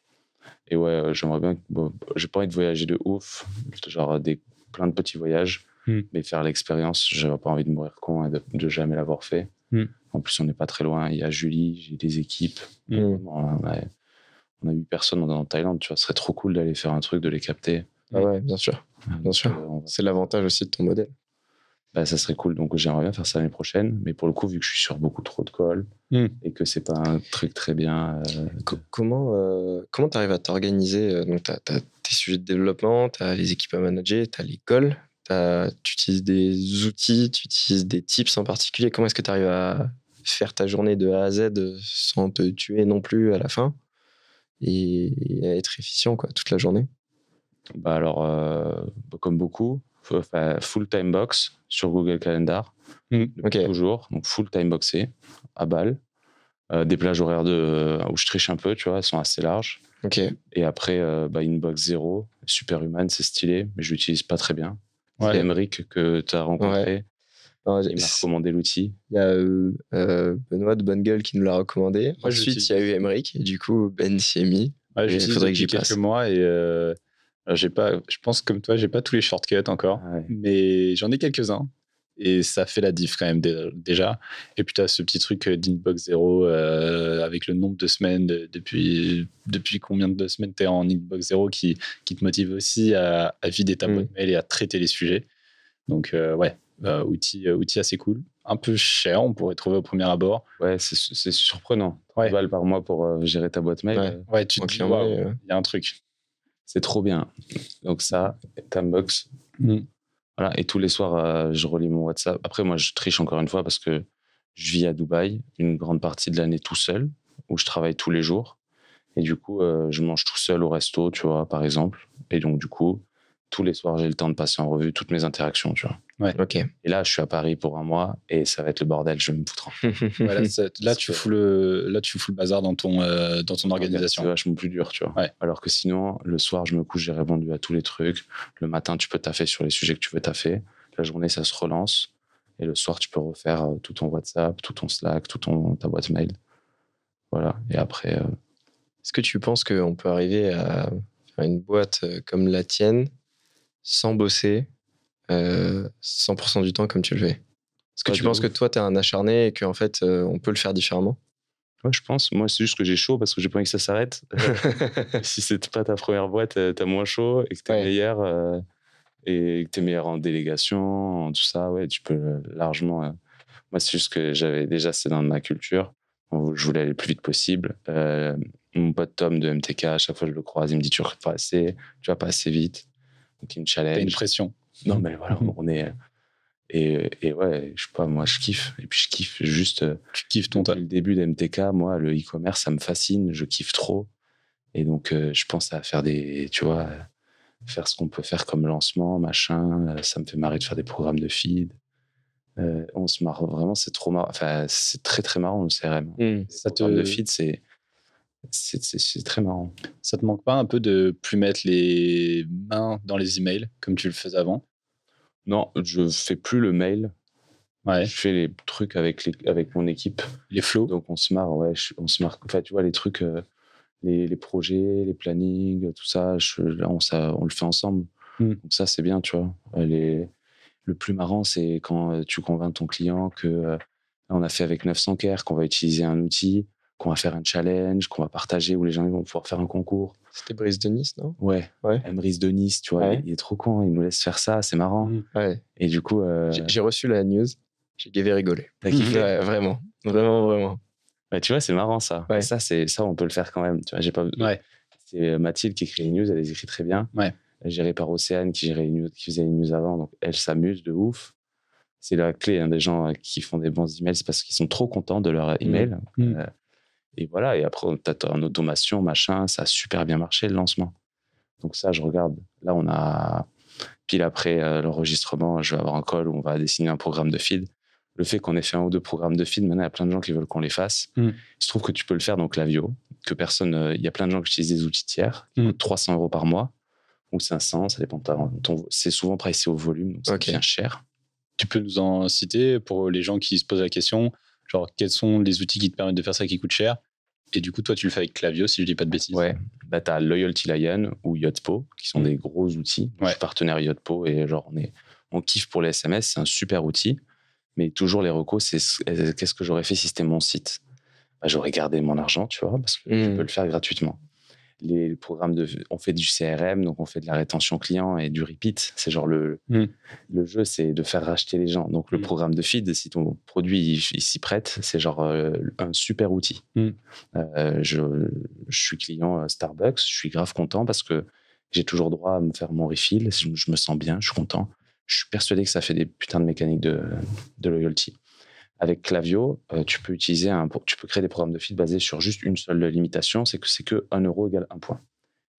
Et ouais, euh, j'aimerais bien. Bon, j'ai pas envie de voyager de ouf. Genre des, plein de petits voyages. Mais faire l'expérience, j'avais pas envie de mourir con et de, de jamais l'avoir fait. En plus, on n'est pas très loin. Il y a Julie, j'ai des équipes. A, on a 8 personnes en Thaïlande, tu vois, ce serait trop cool d'aller faire un truc, de les capter. Ah ouais, bien sûr. Donc, sûr. euh, C'est l'avantage aussi de ton modèle. bah, ça serait cool. Donc j'aimerais bien faire ça l'année prochaine, mais pour le coup, vu que je suis sur beaucoup trop de calls Mm. et que c'est pas un truc très bien. euh, Co- comment euh, comment tu arrives à t'organiser euh, Donc, tu as, tes sujets de développement, tu as les équipes à manager, tu as l'école, t'as- tu utilises des outils, tu utilises des tips en particulier. Comment est-ce que tu arrives à faire ta journée de A à Z sans te tuer non plus à la fin? Et, et à être efficient quoi, toute la journée bah alors, euh, comme beaucoup, full time box sur Google Calendar, Mm. toujours, donc full time boxé à balle. Euh, des plages horaires de, où je triche un peu, tu vois, elles sont assez larges. Et après, euh, bah, Inbox 0, Superhuman, c'est stylé, mais je l'utilise pas très bien. Ouais. C'est Emeric que tu as rencontré. Il m'a recommandé l'outil. Il y a euh, euh, Benoît de Bonne Gueule qui nous l'a recommandé. Moi, Ensuite, il y a eu Emeric et du coup, Ben s'y est mis. Ouais, Et j'utilise faudrait que j'y passe. quelques mois et euh, j'ai pas, je pense comme toi, j'ai pas tous les shortcuts encore, Ouais. mais j'en ai quelques-uns et ça fait la diff quand même dé- déjà. Et puis tu as ce petit truc euh, d'inbox zéro euh, avec le nombre de semaines de- depuis depuis combien de semaines tu es en inbox zéro qui, qui te motive aussi à, à vider ta Mm. boîte mail et à traiter les sujets. Donc euh, ouais, euh, outil euh, outil assez cool, un peu cher, on pourrait trouver au premier abord. Ouais, c'est surprenant. Ouais. 10 balles par mois pour euh, gérer ta boîte mail, Ouais. euh, Ouais, tu te dis il y a un truc. c'est trop bien. Donc ça, Timebox. Voilà, et tous les soirs, euh, je relis mon WhatsApp. Après, moi, je triche encore une fois parce que je vis à Dubaï une grande partie de l'année tout seul, où je travaille tous les jours. Et du coup, euh, je mange tout seul au resto, tu vois, par exemple. Et donc, du coup, tous les soirs, j'ai le temps de passer en revue toutes mes interactions, tu vois. Ok. Et là, je suis à Paris pour un mois et ça va être le bordel, je vais me foutre là, tu fous le, là, tu fous le bazar dans ton, euh, dans ton C'est organisation. vachement plus dur, tu vois. Ouais. Alors que sinon, le soir, je me couche, j'ai répondu à tous les trucs. Le matin, tu peux taffer sur les sujets que tu veux taffer. La journée, ça se relance. Et le soir, tu peux refaire euh, tout ton WhatsApp, tout ton Slack, tout ton, ta boîte mail. Voilà. Et après, euh, Est-ce que tu penses qu'on peut arriver à faire une boîte euh, comme la tienne sans bosser euh, 100% du temps comme tu le fais Est-ce que tu penses que toi, tu es un acharné et qu'en fait, euh, on peut le faire différemment? Ouais, je pense. Moi, c'est juste que j'ai chaud parce que j'ai pas envie que ça s'arrête. si c'est pas ta première boîte, euh, t'as moins chaud et que t'es Ouais. meilleur. euh, et que t'es meilleur en délégation, en tout ça, ouais, tu peux euh, largement. euh, Moi, c'est juste que j'avais déjà, c'est dans ma culture. Je voulais aller le plus vite possible. Euh, mon pote Tom de MTK, à chaque fois que je le croise, il me dit Tu recrutes pas assez, tu vas pas assez vite. Donc, il me T'as une challenge. pression. Non, mais voilà, on est. Et, et ouais, je sais pas, moi, je kiffe. Et puis, je kiffe juste. Tu kiffes ton tas. le début d'MTK, moi, le e-commerce, ça me fascine. Je kiffe trop. Et donc, euh, je pense à faire des. Tu vois, faire ce qu'on peut faire comme lancement, machin. Ça me fait marrer de faire des programmes de feed. Euh, on se marre vraiment, c'est trop marrant. Enfin, c'est très, très marrant, le CRM. Hmm. Ça te- de feed, c'est. C'est très marrant. Ça te manque pas un peu de plus mettre les mains dans les emails comme tu le faisais avant? Non, je fais plus le mail. Ouais. Je fais les trucs avec, les, avec mon équipe. Les flows? Donc on se marre, ouais, je- on se marre. Enfin, tu vois, les trucs, euh, les, les projets, les plannings, tout ça, je- là, on, ça, on le fait ensemble. Mm. Donc ça, c'est bien, tu vois. Les, le plus marrant, c'est quand euh, tu convaincs ton client que euh, on a fait avec 900 care, qu'on va utiliser un outil, qu'on va faire un challenge, qu'on va partager, où les gens vont pouvoir faire un concours. C'était Brice de Nice, non? Ouais, Ouais. Emrys de Nice, tu vois, Ouais. il, est trop con, il nous laisse faire ça, c'est marrant. Mm. Ouais. Et du coup, euh, J'ai- reçu la news. J'ai gavé rigolé. t'as kiffé Ouais, vraiment. Vraiment, vraiment. Ouais, tu vois, c'est marrant ça. Ouais. Ça, c'est ça, on peut le faire quand même. Tu vois, j'ai pas. Ouais. C'est euh, Mathilde qui écrit les news, elle les écrit très bien. Ouais. Gérée par Océane qui gérait les news, qui faisait les news avant, donc elle s'amuse de ouf. C'est la clé hein, des gens euh, qui font des bons emails, c'est parce qu'ils sont trop contents de leur email. Mm. Euh, et voilà. Et après, t'as en automation, machin, ça a super bien marché le lancement. Donc ça, je regarde. Là, on a pile après euh, l'enregistrement, je vais avoir un call où on va dessiner un programme de feed. Le fait qu'on ait fait un ou deux programmes de feed, maintenant, il y a plein de gens qui veulent qu'on les fasse. Mm. Il se trouve que tu peux le faire dans Clavio, que personne. euh, Il y a plein de gens qui utilisent des outils tiers, qui Mm. coûtent 300 euros par mois ou 500, ça dépend de ta- ton- C'est souvent pricé au volume, donc ça Ok. devient cher. Tu peux nous en citer pour les gens qui se posent la question, genre quels sont les outils qui te permettent de faire ça qui coûtent cher? Et du coup, toi, tu le fais avec Clavio, si je dis pas de bêtises. Ouais. Bah, tu as Loyalty Lion ou Yotpo, qui sont Mm. des gros outils. Je Ouais. suis partenaire Yotpo et genre, on, est, on kiffe pour les SMS, c'est un super outil. Mais toujours les recos, c'est ce- euh, qu'est-ce que j'aurais fait si c'était mon site? Bah, J'aurais gardé mon argent, tu vois, parce que je Mm. peux le faire gratuitement. Les programmes de. On fait du CRM, donc on fait de la rétention client et du repeat. C'est genre le, Mm. le jeu, c'est de faire racheter les gens. Donc le Mm. programme de feed, si ton produit il, il s'y prête, c'est genre euh, un super outil. Mm. Euh, je, je suis client euh, Starbucks, je suis grave content parce que j'ai toujours droit à me faire mon refill. Je, je me sens bien, je suis content. Je suis persuadé que ça fait des putains de mécaniques de, de loyalty. Avec Clavio, euh, tu peux utiliser un, tu peux créer des programmes de feed basés sur juste une seule limitation, c'est que c'est que 1 euro égale 1 point.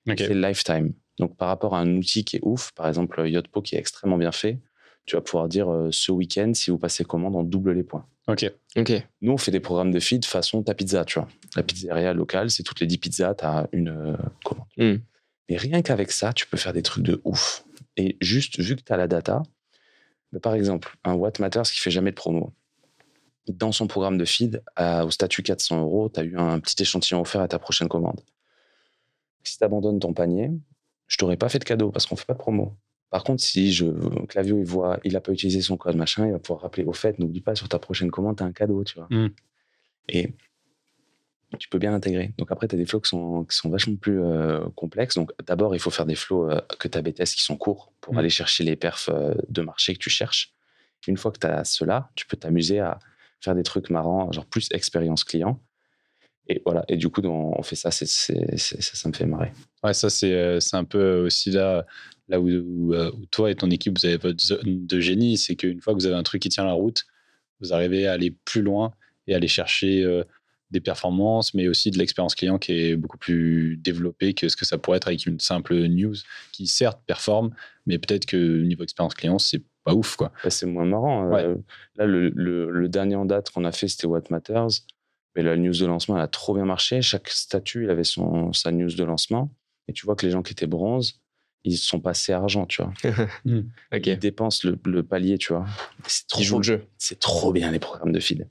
C'est lifetime. Donc par rapport à un outil qui est ouf, par exemple Yotpo qui est extrêmement bien fait, tu vas pouvoir dire euh, ce week-end, si vous passez commande, on double les points. Ok. Ok. Nous, on fait des programmes de feed façon ta pizza, tu vois. La pizzeria locale, c'est toutes les 10 pizzas, tu as une euh, commande. Mm. Mais rien qu'avec ça, tu peux faire des trucs de ouf. Et juste, vu que tu as la data, bah, par exemple, un What Matters qui fait jamais de promo, dans son programme de feed, à- au statut 400 euros, tu as eu un petit échantillon offert à ta prochaine commande. Si tu abandonnes ton panier, je t'aurais pas fait de cadeau parce qu'on fait pas de promo. Par contre, si je, Clavio, il voit, il a pas utilisé son code machin, il va pouvoir rappeler au fait, n'oublie pas sur ta prochaine commande, tu as un cadeau, tu vois. Mm. Et tu peux bien l'intégrer. Donc après, tu as des flows qui sont, qui sont vachement plus euh, complexes. Donc d'abord, il faut faire des flows euh, que tu as BTS qui sont courts pour Mm. aller chercher les perfs euh, de marché que tu cherches. Une fois que tu as cela, tu peux t'amuser à faire des trucs marrants, genre plus expérience client. Et voilà. Et du coup, on fait ça, c'est, ça, ça me fait marrer. Ouais, ça, c'est euh, un peu aussi là, là euh, où toi et ton équipe, vous avez votre zone de génie. C'est qu'une fois que vous avez un truc qui tient la route, vous arrivez à aller plus loin et aller chercher euh, des performances, mais aussi de l'expérience client qui est beaucoup plus développée que ce que ça pourrait être avec une simple news qui, certes, performe, mais peut-être que niveau expérience client, c'est pas ouf, quoi. Bah, c'est moins marrant. Euh, là, le, le- le dernier en date qu'on a fait, c'était What Matters. Mais la news de lancement, elle a trop bien marché. Chaque statut, il avait son, sa news de lancement. Et tu vois que les gens qui étaient bronze, ils sont passés argent, tu vois. Ok. Ils dépensent le, le palier, tu vois. C'est Qui joue trop, le jeu. c'est trop bien, les programmes de feed.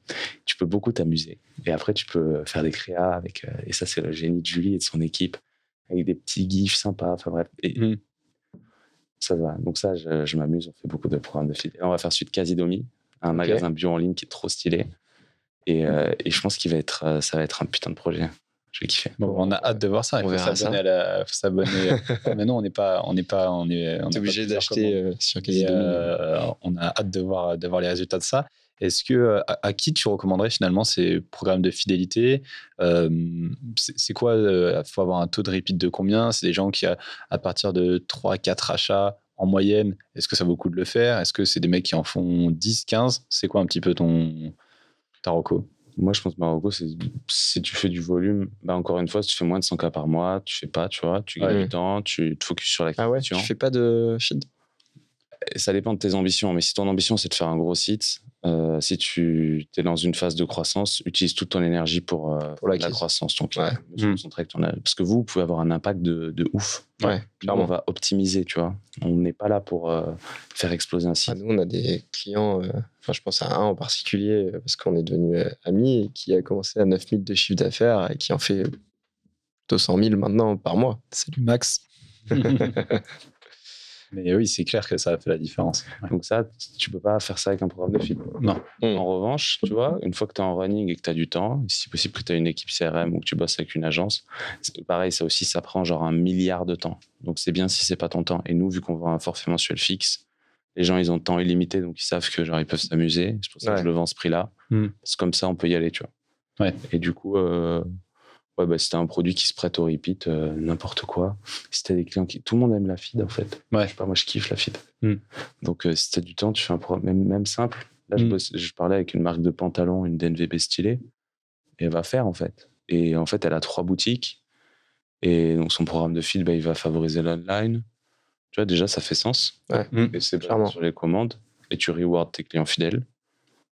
Tu peux beaucoup t'amuser. Et après, tu peux faire des créas avec. euh, et ça, c'est le génie de Julie et de son équipe. Avec des petits gifs sympas. Enfin bref. Et Mm. Ça va. Donc, ça, je, je m'amuse. On fait beaucoup de programmes de feed. Et là, on va faire suite Casidomi, un magasin bio en ligne qui est trop stylé. Et, euh, et je pense qu'il va être, euh, ça va être un putain de projet. Je vais kiffer. Bon, on a hâte de voir ça. Il On faut s'abonner à la. faut s'abonner. mais non, on n'est pas. On n'est pas. On est. on obligé d'acheter euh, sur Casidomi. euh, on a hâte de voir, de voir les résultats de ça. Est-ce que euh, à, à qui tu recommanderais finalement ces programmes de fidélité Euh, C'est quoi Il faut avoir un taux de repeat de combien? C'est des gens qui, à, à partir de 3-4 achats, en moyenne, est-ce que ça vaut le coup de le faire? Est-ce que c'est des mecs qui en font 10, 15 C'est quoi un petit peu ton taroko Moi, je pense que Marocco, c'est si tu fais du volume, bah encore une fois, si tu fais moins de 100 cas par mois, tu fais pas, tu vois, tu gagnes Ouais. du temps, tu te focuses sur la Ah ouais, tu question. fais pas de feed ça dépend de tes ambitions. Mais si ton ambition, c'est de faire un gros site, euh, si tu es dans une phase de croissance, utilise toute ton énergie pour, euh, Pour la croissance. Donc, Ouais. euh, avec ton- Parce que vous, vous pouvez avoir un impact de, de ouf. Ouais, clairement. on va optimiser, tu vois. On n'est pas là pour euh, faire exploser un Ah, site. nous, on a des clients, euh, enfin, je pense à un en particulier, parce qu'on est devenus euh, amis, et qui a commencé à 9000 de chiffre d'affaires et qui en fait 200 000 maintenant par mois. C'est du max. Mais oui, c'est clair que ça a fait la différence. Ouais. Donc ça, tu peux pas faire ça avec un programme de feed. Non. En revanche, tu vois, une fois que tu es en running et que tu as du temps, si possible que tu as une équipe CRM ou que tu bosses avec une agence, c'est pareil, ça aussi, ça prend genre un milliard de temps. Donc c'est bien si c'est pas ton temps. Et nous, vu qu'on vend un forfait mensuel fixe, les gens, ils ont le temps illimité, donc ils savent que genre ils peuvent s'amuser. C'est pour ça Ouais. que je le vends à ce prix-là. Hmm. C'est comme ça, on peut y aller, tu vois. Ouais. Et du coup, euh, ouais, bah, si t'as un produit qui se prête au repeat, euh, n'importe quoi. Si t'as des clients qui. Tout le monde aime la feed, en fait. Ouais. Je sais pas, moi, je kiffe la feed. Hmm. Donc, euh, si t'as du temps, tu fais un programme, même, même simple. Là, je, Hmm. bosse- je parlais avec une marque de pantalon, une DNVB stylée, et elle va faire, en fait. Et en fait, elle a trois boutiques. Et donc, son programme de feed, bah, il va favoriser l'online. Tu vois, déjà, ça fait sens. Ouais. Hmm. Et c'est Clairement. sur les commandes. Et tu rewards tes clients fidèles.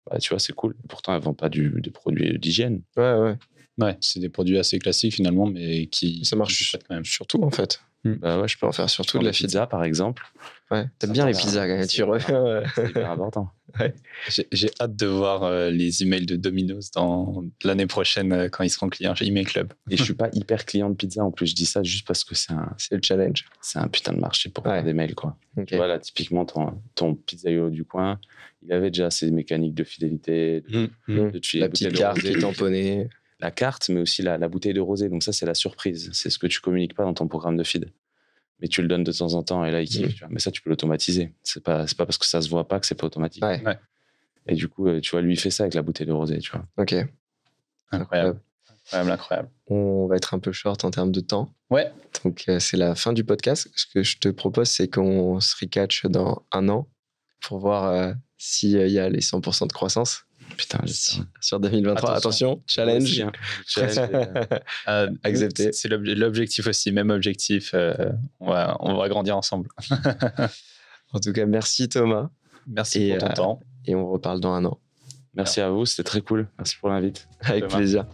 Bah, tu vois, c'est cool. Pourtant, elle vend pas du, des produits d'hygiène. Ouais, ouais. Ouais, c'est des produits assez classiques finalement, mais qui Ça marche. quand même. Surtout, en fait. Bah ouais, je peux en faire surtout de la pizzas, par exemple. Ouais. T'aimes bien les pizzas, quand même. c'est Tu reviens. ouais. C'est hyper important. J'ai j'ai hâte de voir euh, les emails de Domino's dans l'année prochaine euh, quand ils seront clients chez Email Club. Et je suis pas hyper client de pizza en plus. Je dis ça juste parce que c'est un, C'est le challenge. c'est un putain de marché pour Ouais. faire des mails, quoi. Ok. Tu vois, là, typiquement, ton, ton pizzaïolo du coin, il avait déjà ses mécaniques de fidélité, de, Mm. de te filer La petite de carte qui est tamponnée. La carte, mais aussi la, la bouteille de rosé. Donc ça, c'est la surprise. C'est ce que tu communiques pas dans ton programme de feed. Mais tu le donnes de temps en temps et là, il kiffe. Mm. tu vois. Mais ça, tu peux l'automatiser. C'est pas, c'est pas parce que ça se voit pas que c'est pas automatique. Ouais. Ouais. Et du coup, euh, tu vois, lui, il fait ça avec la bouteille de rosé, tu vois. Ok. Incroyable, incroyable, incroyable. On va être un peu short en termes de temps. Ouais, Donc, euh, c'est la fin du podcast. Ce que je te propose, c'est qu'on se recatch dans un an pour voir euh, s'il y a les 100% de croissance Putain, sur 2023. Attention. Attention, challenge. Hein. Challenge, euh, Euh, Accepté. c'est- C'est l'ob- l'objectif aussi, même objectif. euh, on, va, on va grandir ensemble. En tout cas, merci Thomas. Merci Et, pour ton temps. Et on reparle dans un an. Merci à vous, c'était très cool. Merci pour l'invite. Avec plaisir.